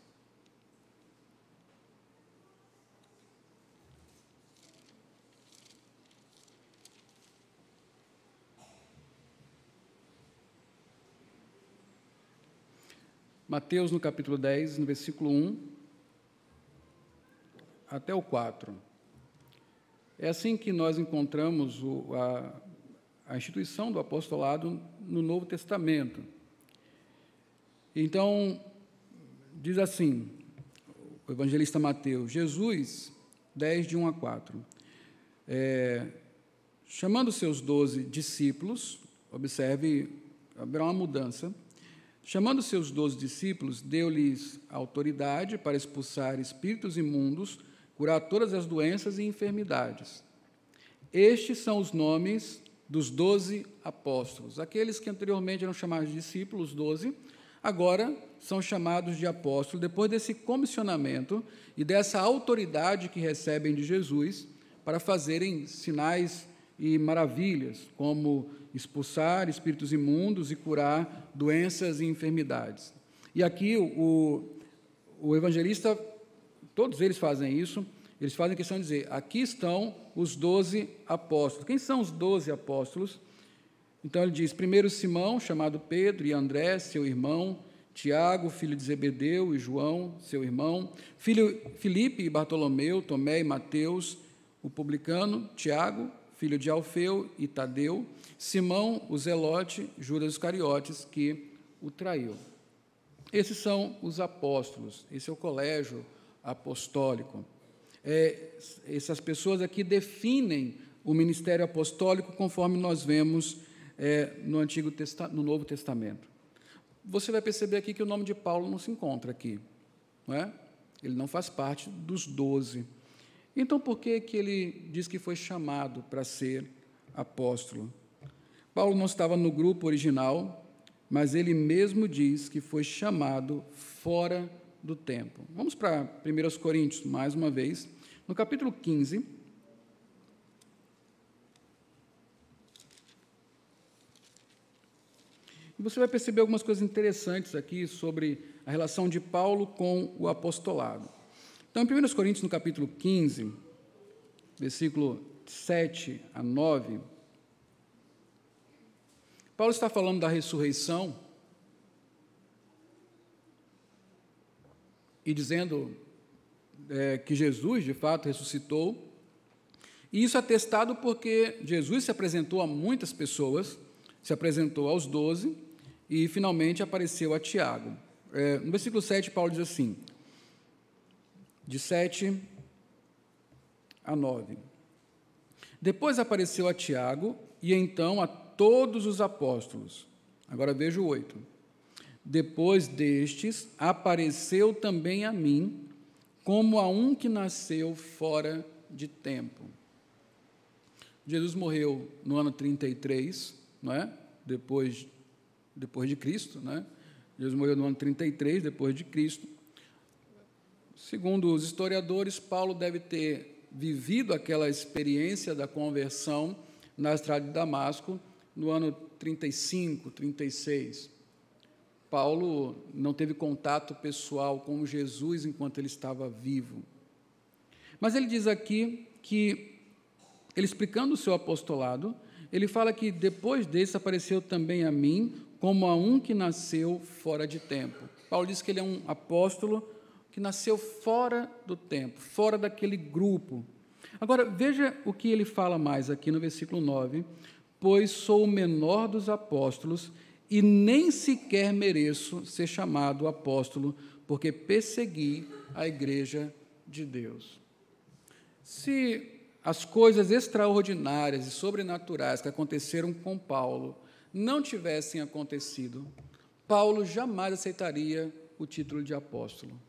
Mateus, no capítulo 10, no versículo 1 até o 4. É assim que nós encontramos o, a, a instituição do apostolado no Novo Testamento. Então, diz assim, o evangelista Mateus, Jesus, 10, de 1 a 4, é, chamando seus doze discípulos, observe, haverá uma mudança, Chamando seus doze discípulos, deu-lhes autoridade para expulsar espíritos imundos, curar todas as doenças e enfermidades. Estes são os nomes dos doze apóstolos. Aqueles que anteriormente eram chamados de discípulos, doze, agora são chamados de apóstolos, depois desse comissionamento e dessa autoridade que recebem de Jesus para fazerem sinais e maravilhas, como expulsar espíritos imundos e curar doenças e enfermidades. E aqui o, o evangelista, todos eles fazem isso, eles fazem questão de dizer: aqui estão os doze apóstolos. Quem são os doze apóstolos? Então ele diz: primeiro Simão, chamado Pedro, e André, seu irmão, Tiago, filho de Zebedeu, e João, seu irmão, filho Filipe e Bartolomeu, Tomé e Mateus, o publicano, Tiago, filho de Alfeu e Tadeu, Simão, o Zelote, Judas Iscariotes, que o traiu. Esses são os apóstolos, esse é o colégio apostólico. É, essas pessoas aqui definem o ministério apostólico conforme nós vemos é, no, Antigo Testa no Novo Testamento. Você vai perceber aqui que o nome de Paulo não se encontra aqui, não é? Ele não faz parte dos doze. Então, por que, que ele diz que foi chamado para ser apóstolo? Paulo não estava no grupo original, mas ele mesmo diz que foi chamado fora do tempo. Vamos para 1 Coríntios, mais uma vez, no capítulo 15. E você vai perceber algumas coisas interessantes aqui sobre a relação de Paulo com o apostolado. Então, em 1 Coríntios, no capítulo 15, versículo 7 a 9, Paulo está falando da ressurreição e dizendo é, que Jesus, de fato, ressuscitou. E isso é atestado porque Jesus se apresentou a muitas pessoas, se apresentou aos doze e finalmente apareceu a Tiago. É, no versículo 7, Paulo diz assim: de 7 a 9. Depois apareceu a Tiago e então a todos os apóstolos. Agora veja o 8. Depois destes, apareceu também a mim, como a um que nasceu fora de tempo. Jesus morreu no ano 33, não é? Depois, depois de Cristo, não é? Jesus morreu no ano 33, depois de Cristo. Segundo os historiadores, Paulo deve ter vivido aquela experiência da conversão na estrada de Damasco no ano 35, 36. Paulo não teve contato pessoal com Jesus enquanto ele estava vivo. Mas ele diz aqui que, ele explicando o seu apostolado, ele fala que depois desse apareceu também a mim como a um que nasceu fora de tempo. Paulo diz que ele é um apóstolo que nasceu fora do tempo, fora daquele grupo. Agora, veja o que ele fala mais aqui no versículo 9: Pois sou o menor dos apóstolos e nem sequer mereço ser chamado apóstolo, porque persegui a igreja de Deus. Se as coisas extraordinárias e sobrenaturais que aconteceram com Paulo não tivessem acontecido, Paulo jamais aceitaria o título de apóstolo.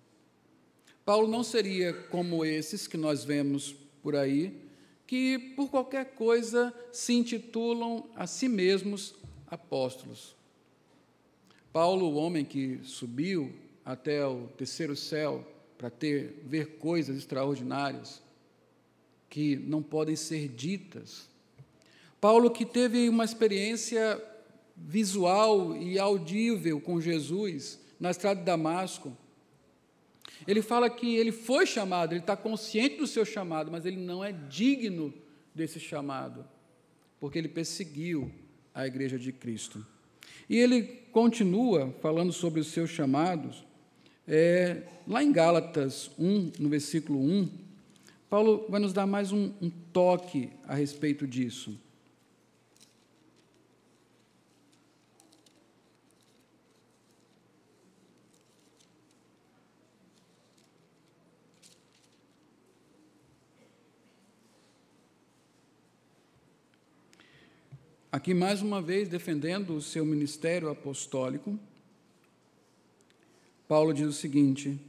Paulo não seria como esses que nós vemos por aí, que por qualquer coisa se intitulam a si mesmos apóstolos. Paulo, o homem que subiu até o terceiro céu para ter ver coisas extraordinárias que não podem ser ditas. Paulo que teve uma experiência visual e audível com Jesus na estrada de Damasco. Ele fala que ele foi chamado, ele está consciente do seu chamado, mas ele não é digno desse chamado, porque ele perseguiu a igreja de Cristo. E ele continua falando sobre os seus chamados, é, lá em Gálatas 1, no versículo 1, Paulo vai nos dar mais um, um toque a respeito disso. Aqui, mais uma vez, defendendo o seu ministério apostólico, Paulo diz o seguinte: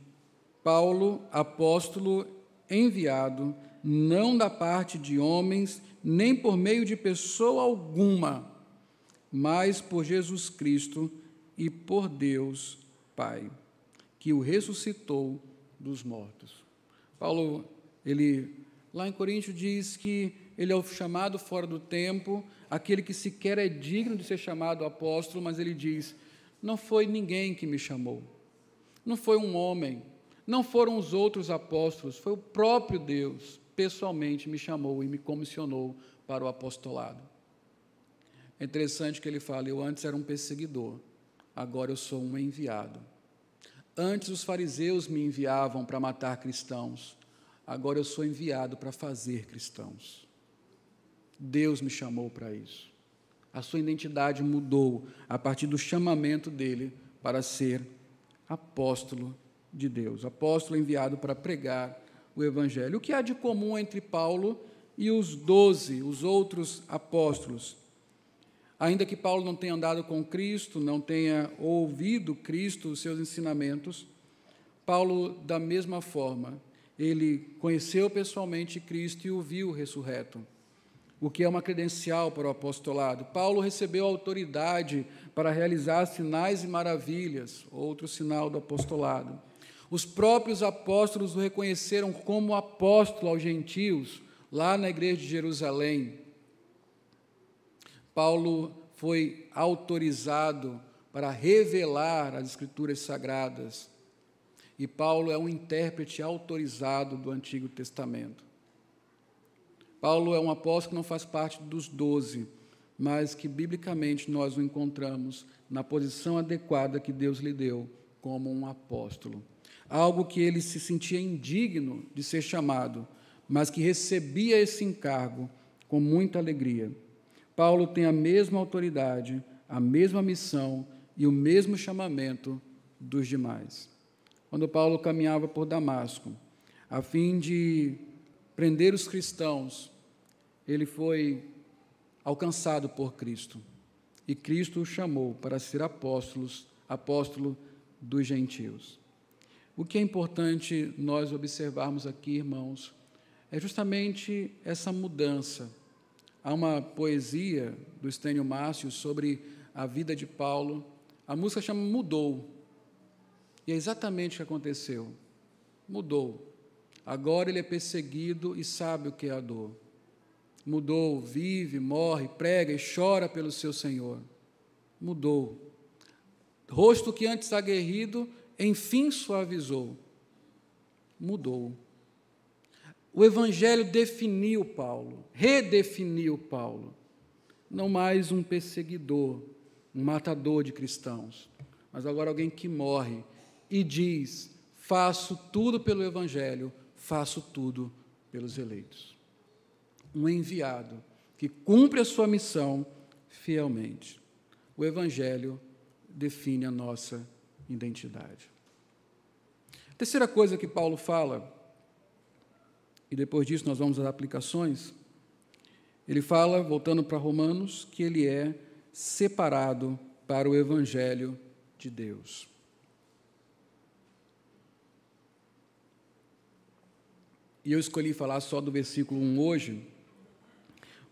Paulo, apóstolo enviado, não da parte de homens, nem por meio de pessoa alguma, mas por Jesus Cristo e por Deus Pai, que o ressuscitou dos mortos. Paulo, ele lá em Coríntios diz que ele é o chamado fora do tempo, aquele que sequer é digno de ser chamado apóstolo, mas ele diz: Não foi ninguém que me chamou, não foi um homem, não foram os outros apóstolos, foi o próprio Deus, pessoalmente me chamou e me comissionou para o apostolado. É interessante que ele fala: Eu antes era um perseguidor, agora eu sou um enviado. Antes os fariseus me enviavam para matar cristãos, agora eu sou enviado para fazer cristãos. Deus me chamou para isso. A sua identidade mudou a partir do chamamento dele para ser apóstolo de Deus, apóstolo enviado para pregar o Evangelho. O que há de comum entre Paulo e os doze, os outros apóstolos? Ainda que Paulo não tenha andado com Cristo, não tenha ouvido Cristo, os seus ensinamentos, Paulo, da mesma forma, ele conheceu pessoalmente Cristo e o viu ressurreto o que é uma credencial para o apostolado. Paulo recebeu autoridade para realizar sinais e maravilhas, outro sinal do apostolado. Os próprios apóstolos o reconheceram como apóstolo aos gentios, lá na igreja de Jerusalém. Paulo foi autorizado para revelar as escrituras sagradas. E Paulo é um intérprete autorizado do Antigo Testamento. Paulo é um apóstolo que não faz parte dos doze, mas que biblicamente nós o encontramos na posição adequada que Deus lhe deu como um apóstolo. Algo que ele se sentia indigno de ser chamado, mas que recebia esse encargo com muita alegria. Paulo tem a mesma autoridade, a mesma missão e o mesmo chamamento dos demais. Quando Paulo caminhava por Damasco, a fim de prender os cristãos, ele foi alcançado por Cristo. E Cristo o chamou para ser apóstolos, apóstolo dos gentios. O que é importante nós observarmos aqui, irmãos, é justamente essa mudança. Há uma poesia do Estênio Márcio sobre a vida de Paulo. A música chama Mudou. E é exatamente o que aconteceu. Mudou. Agora ele é perseguido e sabe o que é a dor mudou, vive, morre, prega e chora pelo seu Senhor. Mudou. Rosto que antes aguerrido, enfim suavizou. Mudou. O Evangelho definiu Paulo, redefiniu Paulo. Não mais um perseguidor, um matador de cristãos, mas agora alguém que morre e diz: faço tudo pelo Evangelho, faço tudo pelos eleitos. Um enviado que cumpre a sua missão fielmente. O Evangelho define a nossa identidade. A terceira coisa que Paulo fala, e depois disso nós vamos às aplicações, ele fala, voltando para Romanos, que ele é separado para o Evangelho de Deus. E eu escolhi falar só do versículo 1 hoje,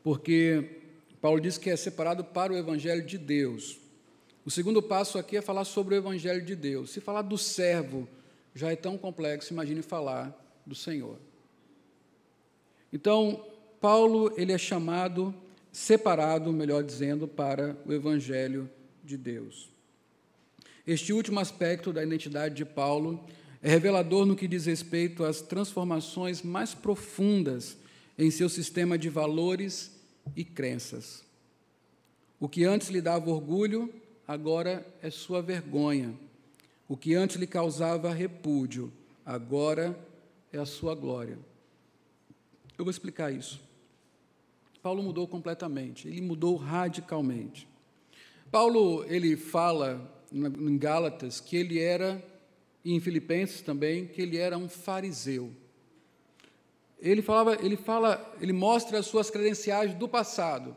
porque Paulo diz que é separado para o Evangelho de Deus. O segundo passo aqui é falar sobre o Evangelho de Deus. Se falar do servo já é tão complexo, imagine falar do Senhor. Então, Paulo ele é chamado, separado, melhor dizendo, para o Evangelho de Deus. Este último aspecto da identidade de Paulo é revelador no que diz respeito às transformações mais profundas em seu sistema de valores e crenças. O que antes lhe dava orgulho, agora é sua vergonha. O que antes lhe causava repúdio, agora é a sua glória. Eu vou explicar isso. Paulo mudou completamente, ele mudou radicalmente. Paulo, ele fala em Gálatas que ele era, e em Filipenses também, que ele era um fariseu. Ele falava, ele fala, ele mostra as suas credenciais do passado.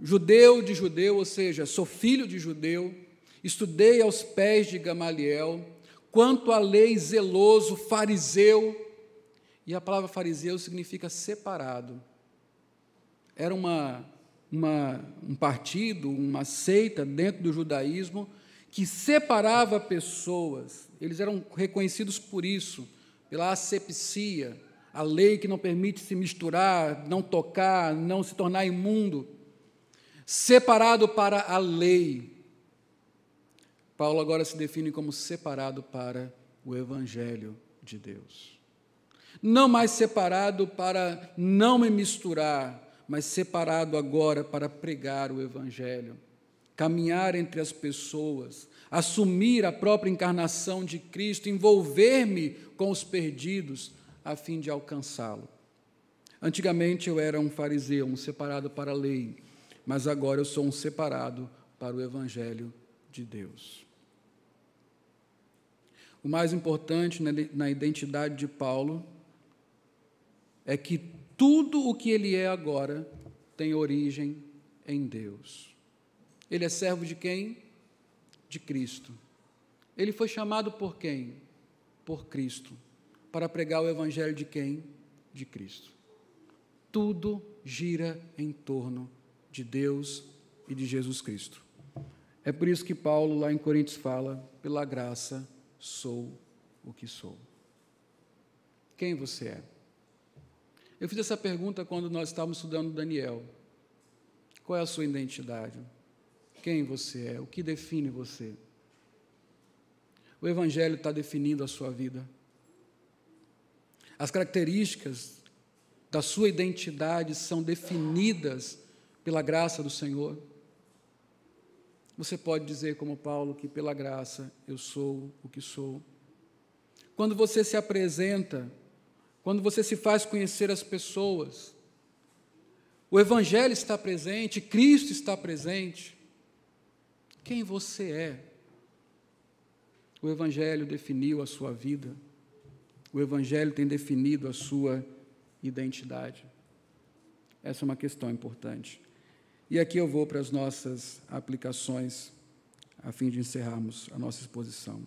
Judeu de judeu, ou seja, sou filho de judeu, estudei aos pés de Gamaliel, quanto à lei zeloso, fariseu, e a palavra fariseu significa separado. Era uma, uma, um partido, uma seita dentro do judaísmo que separava pessoas. Eles eram reconhecidos por isso, pela asepsia, a lei que não permite se misturar, não tocar, não se tornar imundo. Separado para a lei. Paulo agora se define como separado para o Evangelho de Deus não mais separado para não me misturar, mas separado agora para pregar o Evangelho, caminhar entre as pessoas, assumir a própria encarnação de Cristo, envolver-me com os perdidos, a fim de alcançá-lo. Antigamente eu era um fariseu, um separado para a lei, mas agora eu sou um separado para o Evangelho de Deus. O mais importante na identidade de Paulo é que tudo o que ele é agora tem origem em Deus. Ele é servo de quem? De Cristo. Ele foi chamado por quem? Por Cristo. Para pregar o evangelho de quem? De Cristo. Tudo gira em torno de Deus e de Jesus Cristo. É por isso que Paulo, lá em Coríntios, fala: pela graça sou o que sou. Quem você é? Eu fiz essa pergunta quando nós estávamos estudando Daniel. Qual é a sua identidade? Quem você é? O que define você? O Evangelho está definindo a sua vida. As características da sua identidade são definidas pela graça do Senhor. Você pode dizer, como Paulo, que pela graça eu sou o que sou. Quando você se apresenta quando você se faz conhecer as pessoas. O Evangelho está presente, Cristo está presente. Quem você é? O Evangelho definiu a sua vida, o Evangelho tem definido a sua identidade. Essa é uma questão importante. E aqui eu vou para as nossas aplicações, a fim de encerrarmos a nossa exposição.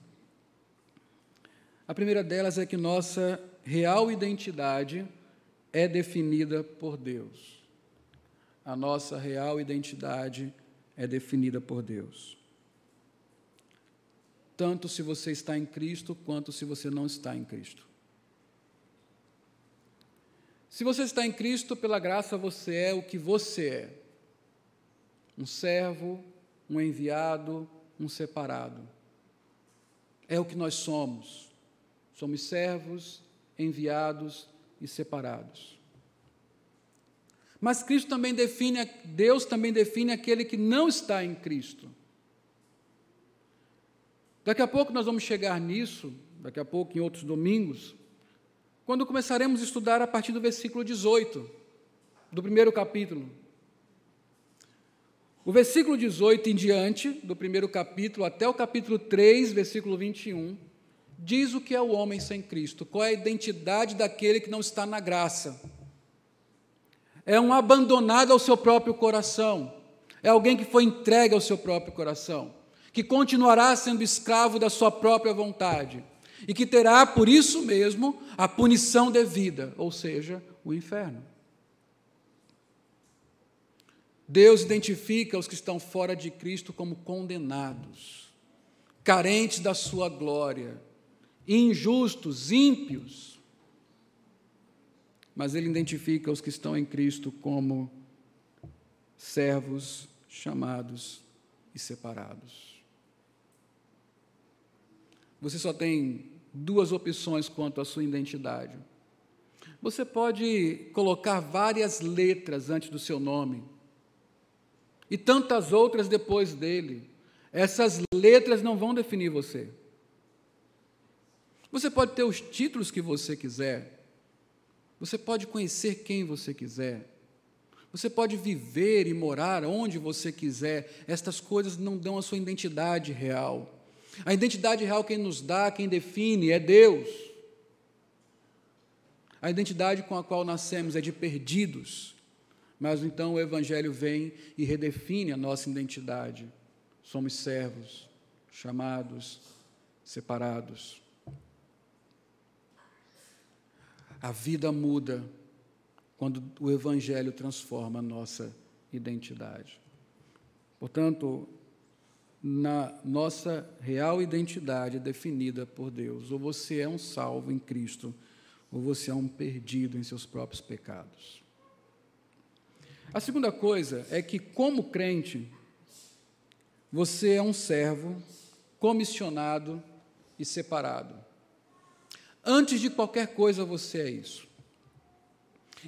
A primeira delas é que nossa real identidade é definida por Deus. A nossa real identidade é definida por Deus. Tanto se você está em Cristo, quanto se você não está em Cristo. Se você está em Cristo, pela graça você é o que você é: um servo, um enviado, um separado. É o que nós somos. Somos servos, enviados e separados. Mas Cristo também define, Deus também define aquele que não está em Cristo. Daqui a pouco nós vamos chegar nisso, daqui a pouco em outros domingos, quando começaremos a estudar a partir do versículo 18, do primeiro capítulo. O versículo 18 em diante, do primeiro capítulo, até o capítulo 3, versículo 21, diz o que é o homem sem Cristo, qual é a identidade daquele que não está na graça. É um abandonado ao seu próprio coração, é alguém que foi entregue ao seu próprio coração, que continuará sendo escravo da sua própria vontade e que terá, por isso mesmo, a punição devida, ou seja, o inferno. Deus identifica os que estão fora de Cristo como condenados, carentes da sua glória, injustos, ímpios. Mas Ele identifica os que estão em Cristo como servos chamados e separados. Você só tem duas opções quanto à sua identidade. Você pode colocar várias letras antes do seu nome e tantas outras depois dele. Essas letras não vão definir você. Você pode ter os títulos que você quiser. Você pode conhecer quem você quiser. Você pode viver e morar onde você quiser. Estas coisas não dão a sua identidade real. A identidade real quem nos dá, quem define é Deus. A identidade com a qual nascemos é de perdidos. Mas então o Evangelho vem e redefine a nossa identidade. Somos servos, chamados, separados. A vida muda quando o Evangelho transforma a nossa identidade. Portanto, na nossa real identidade definida por Deus. Ou você é um salvo em Cristo, ou você é um perdido em seus próprios pecados. A segunda coisa é que, como crente, você é um servo comissionado e separado. Antes de qualquer coisa, você é isso.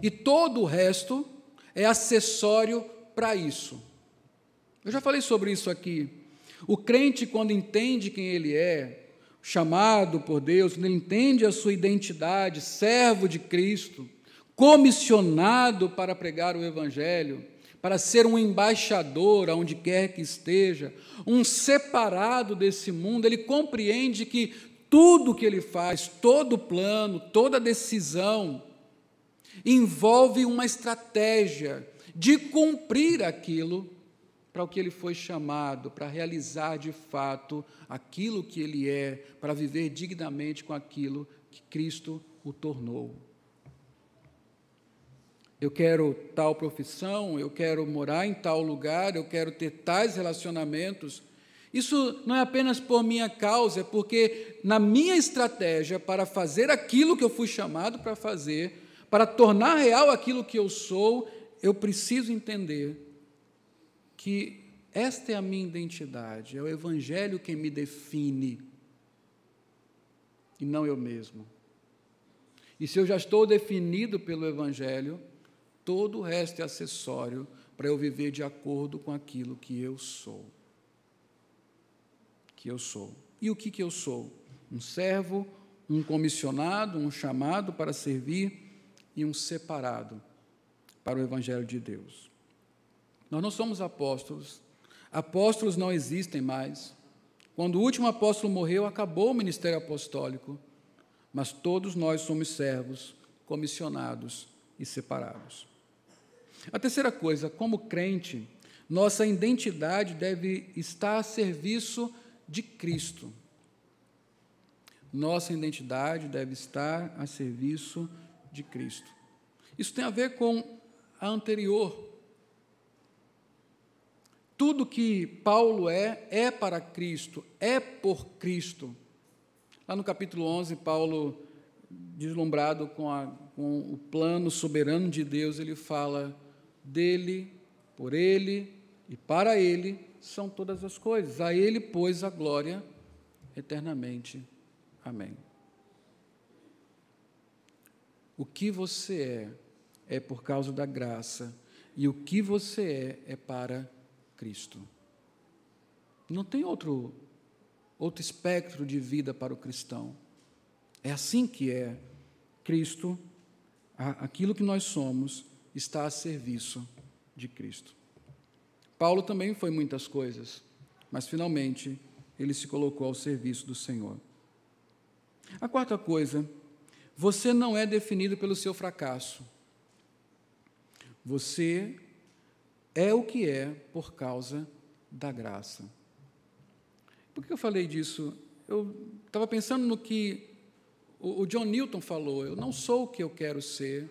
E todo o resto é acessório para isso. Eu já falei sobre isso aqui o crente, quando entende quem ele é, chamado por Deus, quando ele entende a sua identidade, servo de Cristo, comissionado para pregar o Evangelho, para ser um embaixador aonde quer que esteja, um separado desse mundo, ele compreende que tudo que ele faz, todo plano, toda decisão, envolve uma estratégia de cumprir aquilo para o que ele foi chamado, para realizar de fato aquilo que ele é, para viver dignamente com aquilo que Cristo o tornou. Eu quero tal profissão, eu quero morar em tal lugar, eu quero ter tais relacionamentos. Isso não é apenas por minha causa, é porque na minha estratégia para fazer aquilo que eu fui chamado para fazer, para tornar real aquilo que eu sou, eu preciso entender que esta é a minha identidade, é o Evangelho quem me define, e não eu mesmo. E se eu já estou definido pelo Evangelho, todo o resto é acessório para eu viver de acordo com aquilo que eu sou. Que eu sou. E o que, que eu sou? Um servo, um comissionado, um chamado para servir e um separado para o Evangelho de Deus. Nós não somos apóstolos. Apóstolos não existem mais. Quando o último apóstolo morreu, acabou o ministério apostólico. Mas todos nós somos servos, comissionados e separados. A terceira coisa, como crente, nossa identidade deve estar a serviço de Cristo. Nossa identidade deve estar a serviço de Cristo. Isso tem a ver com a anterior tudo que Paulo é, é para Cristo, é por Cristo. Lá no capítulo 11, Paulo, deslumbrado com, a, com o plano soberano de Deus, ele fala: dele, por ele e para ele são todas as coisas. A ele, pois, a glória eternamente. Amém. O que você é, é por causa da graça, e o que você é, é para Cristo. Não tem outro, outro espectro de vida para o cristão. É assim que é. Cristo, aquilo que nós somos, está a serviço de Cristo. Paulo também foi muitas coisas, mas finalmente ele se colocou ao serviço do Senhor. A quarta coisa, você não é definido pelo seu fracasso. Você é o que é por causa da graça. Por que eu falei disso? Eu estava pensando no que o John Newton falou: eu não sou o que eu quero ser,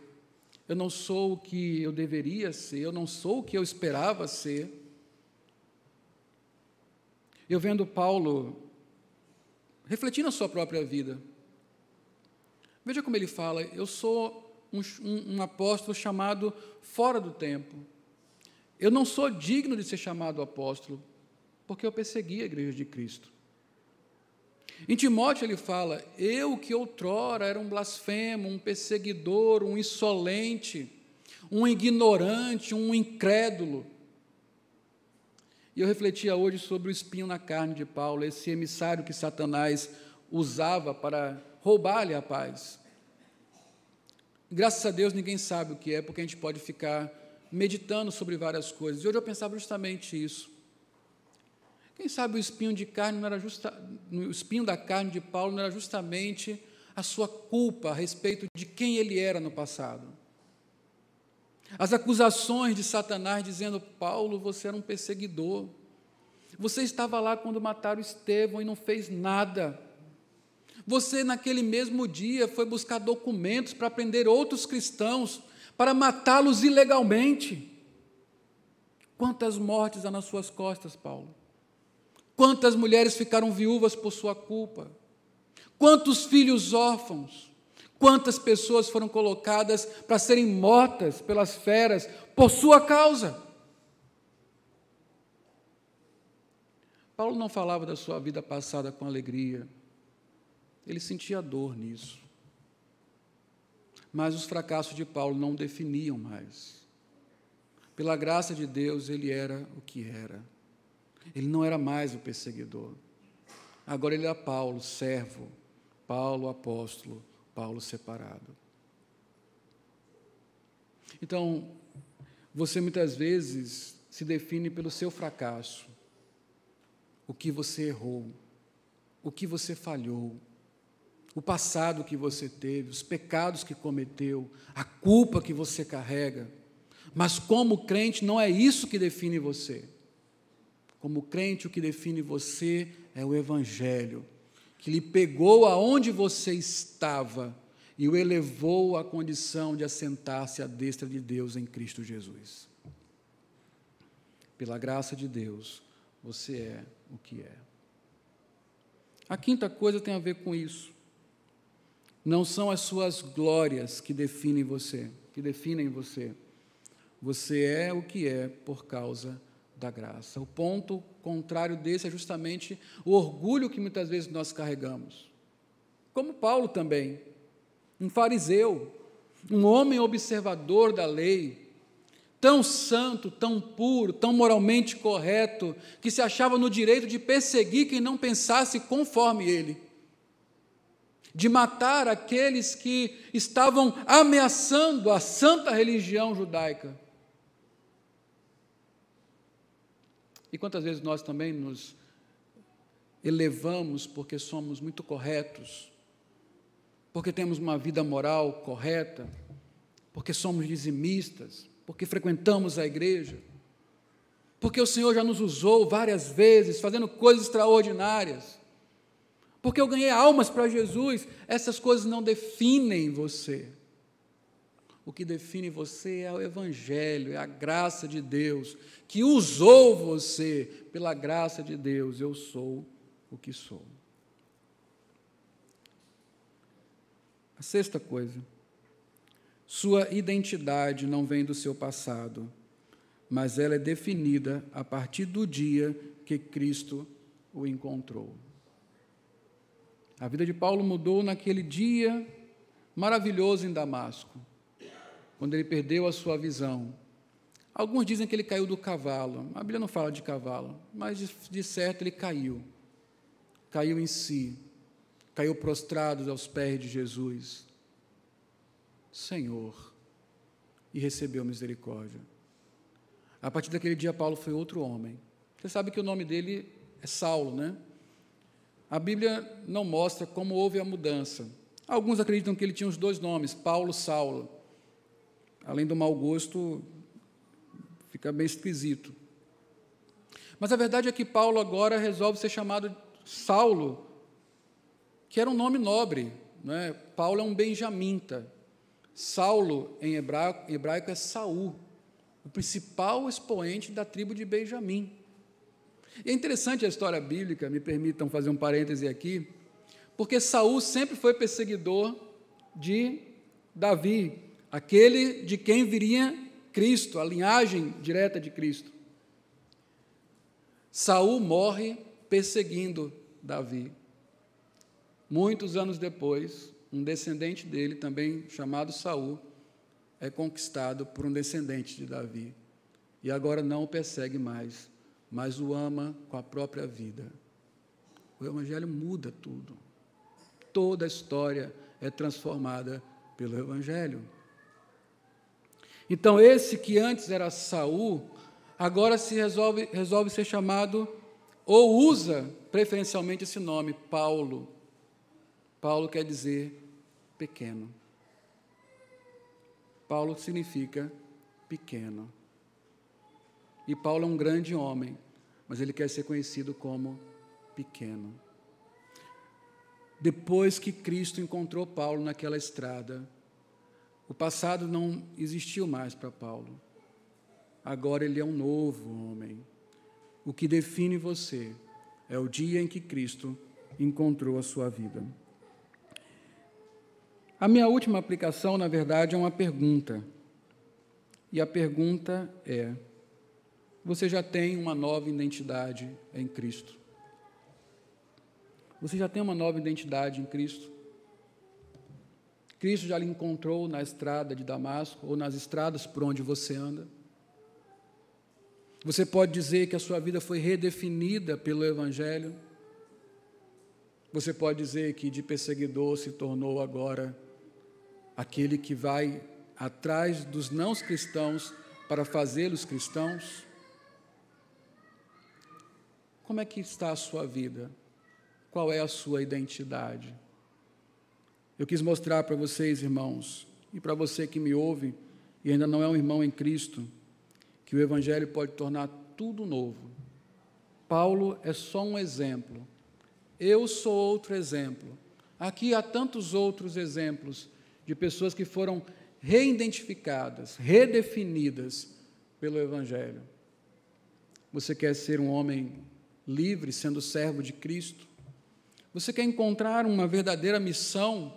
eu não sou o que eu deveria ser, eu não sou o que eu esperava ser. Eu vendo Paulo refletindo a sua própria vida. Veja como ele fala: eu sou um, um, um apóstolo chamado fora do tempo. Eu não sou digno de ser chamado apóstolo, porque eu persegui a igreja de Cristo. Em Timóteo ele fala: Eu que outrora era um blasfemo, um perseguidor, um insolente, um ignorante, um incrédulo. E eu refletia hoje sobre o espinho na carne de Paulo, esse emissário que Satanás usava para roubar-lhe a paz. Graças a Deus ninguém sabe o que é, porque a gente pode ficar meditando sobre várias coisas. E hoje eu pensava justamente isso. Quem sabe o espinho de carne não era justa, o espinho da carne de Paulo não era justamente a sua culpa a respeito de quem ele era no passado. As acusações de Satanás dizendo: Paulo, você era um perseguidor. Você estava lá quando mataram Estevão e não fez nada. Você, naquele mesmo dia, foi buscar documentos para prender outros cristãos, para matá-los ilegalmente. Quantas mortes há nas suas costas, Paulo? Quantas mulheres ficaram viúvas por sua culpa? Quantos filhos órfãos? Quantas pessoas foram colocadas para serem mortas pelas feras por sua causa? Paulo não falava da sua vida passada com alegria, ele sentia dor nisso. Mas os fracassos de Paulo não definiam mais. Pela graça de Deus, ele era o que era. Ele não era mais o perseguidor. Agora ele era Paulo, servo. Paulo, apóstolo. Paulo separado. Então, você muitas vezes se define pelo seu fracasso, o que você errou, o que você falhou, o passado que você teve, os pecados que cometeu, a culpa que você carrega. Mas como crente, não é isso que define você. Como crente, o que define você é o Evangelho, que lhe pegou aonde você estava e o elevou à condição de assentar-se à destra de Deus em Cristo Jesus. Pela graça de Deus, você é o que é. A quinta coisa tem a ver com isso. Não são as suas glórias que definem você, que definem você. Você é o que é por causa da graça. O ponto contrário desse é justamente o orgulho que muitas vezes nós carregamos. Como Paulo também, um fariseu, um homem observador da lei, tão santo, tão puro, tão moralmente correto, que se achava no direito de perseguir quem não pensasse conforme ele de matar aqueles que estavam ameaçando a santa religião judaica. E quantas vezes nós também nos elevamos porque somos muito corretos, porque temos uma vida moral correta, porque somos dizimistas, porque frequentamos a igreja, porque o Senhor já nos usou várias vezes fazendo coisas extraordinárias porque eu ganhei almas para Jesus, essas coisas não definem você. O que define você é o Evangelho, é a graça de Deus, que usou você, pela graça de Deus, eu sou o que sou. A sexta coisa, sua identidade não vem do seu passado, mas ela é definida a partir do dia que Cristo o encontrou. A vida de Paulo mudou naquele dia maravilhoso em Damasco, quando ele perdeu a sua visão. Alguns dizem que ele caiu do cavalo. A Bíblia não fala de cavalo, mas de, de certo ele caiu. caiu em si, caiu prostrado aos pés de Jesus. Senhor, e recebeu misericórdia. A partir daquele dia, Paulo foi outro homem. Você sabe que o nome dele é Saulo, né? A Bíblia não mostra como houve a mudança. Alguns acreditam que ele tinha os dois nomes, Paulo, Saulo. Além do mau gosto, fica bem esquisito. Mas a verdade é que Paulo agora resolve ser chamado Saulo, que era um nome nobre. Né? Paulo é um benjamita. Saulo, em hebraico, hebraico é Saul, o principal expoente da tribo de Benjamim. E é interessante a história bíblica, me permitam fazer um parêntese aqui, porque Saul sempre foi perseguidor de Davi, aquele de quem viria Cristo, a linhagem direta de Cristo. Saul morre perseguindo Davi. Muitos anos depois, um descendente dele, também chamado Saul, é conquistado por um descendente de Davi. E agora não o persegue mais, mas o ama com a própria vida. O Evangelho muda tudo. Toda a história é transformada pelo Evangelho. Então, esse que antes era Saul, agora se resolve, resolve ser chamado, ou usa preferencialmente esse nome, Paulo. Paulo quer dizer pequeno. Paulo significa pequeno. E Paulo é um grande homem, mas ele quer ser conhecido como pequeno. Depois que Cristo encontrou Paulo naquela estrada, o passado não existiu mais para Paulo. Agora ele é um novo homem. O que define você é o dia em que Cristo encontrou a sua vida. A minha última aplicação, na verdade, é uma pergunta. E a pergunta é: você já tem uma nova identidade em Cristo? Você já tem uma nova identidade em Cristo? Cristo já lhe encontrou na estrada de Damasco ou nas estradas por onde você anda? Você pode dizer que a sua vida foi redefinida pelo Evangelho? Você pode dizer que de perseguidor se tornou agora aquele que vai atrás dos não cristãos para fazê-los cristãos? Como é que está a sua vida? Qual é a sua identidade? Eu quis mostrar para vocês, irmãos, e para você que me ouve e ainda não é um irmão em Cristo, que o Evangelho pode tornar tudo novo. Paulo é só um exemplo. Eu sou outro exemplo. Aqui há tantos outros exemplos de pessoas que foram reidentificadas, redefinidas pelo Evangelho. Você quer ser um homem livre, sendo servo de Cristo? Você quer encontrar uma verdadeira missão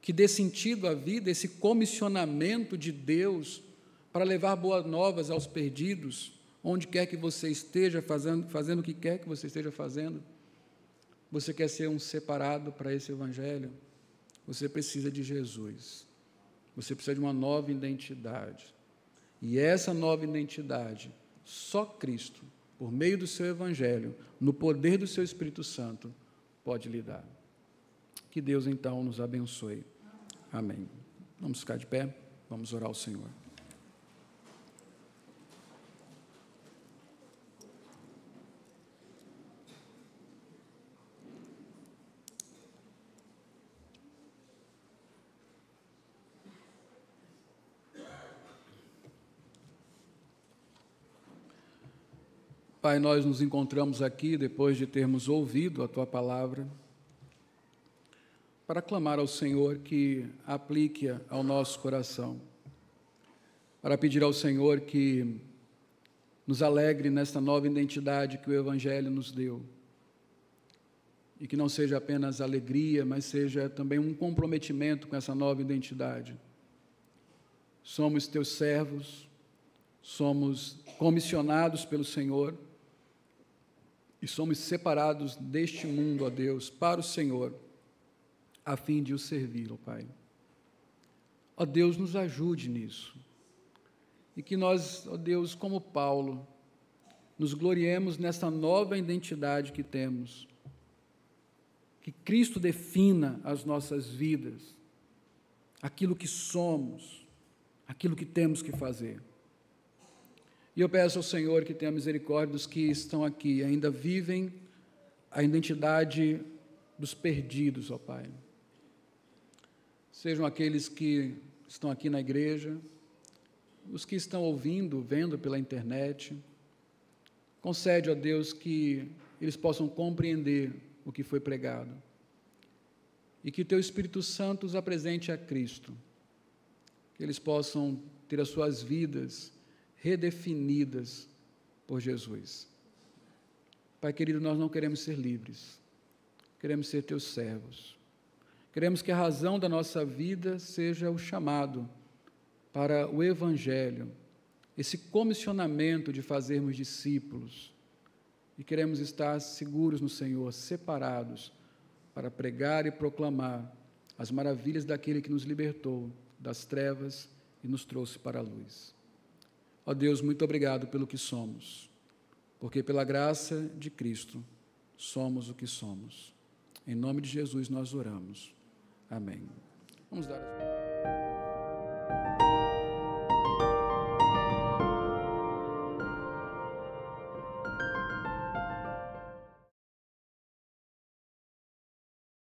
que dê sentido à vida, esse comissionamento de Deus para levar boas novas aos perdidos, onde quer que você esteja fazendo, fazendo o que quer que você esteja fazendo? Você quer ser um separado para esse Evangelho? Você precisa de Jesus. Você precisa de uma nova identidade. E essa nova identidade, só Cristo, por meio do seu Evangelho, no poder do seu Espírito Santo, pode lhe dar. Que Deus então nos abençoe. Amém. Vamos ficar de pé, vamos orar ao Senhor. Pai, nós nos encontramos aqui depois de termos ouvido a tua palavra, para clamar ao Senhor que aplique-a ao nosso coração, para pedir ao Senhor que nos alegre nesta nova identidade que o Evangelho nos deu, e que não seja apenas alegria, mas seja também um comprometimento com essa nova identidade. Somos teus servos, somos comissionados pelo Senhor e somos separados deste mundo, ó Deus, para o Senhor, a fim de o servir, ó Pai. Ó Deus, nos ajude nisso. E que nós, ó Deus, como Paulo, nos gloriemos nessa nova identidade que temos, que Cristo defina as nossas vidas, aquilo que somos, aquilo que temos que fazer. E eu peço ao Senhor que tenha misericórdia dos que estão aqui ainda vivem a identidade dos perdidos, ó Pai. Sejam aqueles que estão aqui na igreja, os que estão ouvindo, vendo pela internet. Concede, ó Deus, que eles possam compreender o que foi pregado e que Teu Espírito Santo os apresente a Cristo, que eles possam ter as suas vidas redefinidas por Jesus. Pai querido, nós não queremos ser livres, queremos ser Teus servos. Queremos que a razão da nossa vida seja o chamado para o Evangelho, esse comissionamento de fazermos discípulos. E queremos estar seguros no Senhor, separados, para pregar e proclamar as maravilhas daquele que nos libertou das trevas e nos trouxe para a luz. Ó Deus, muito obrigado pelo que somos, porque pela graça de Cristo somos o que somos. Em nome de Jesus nós oramos. Amém. Vamos dar as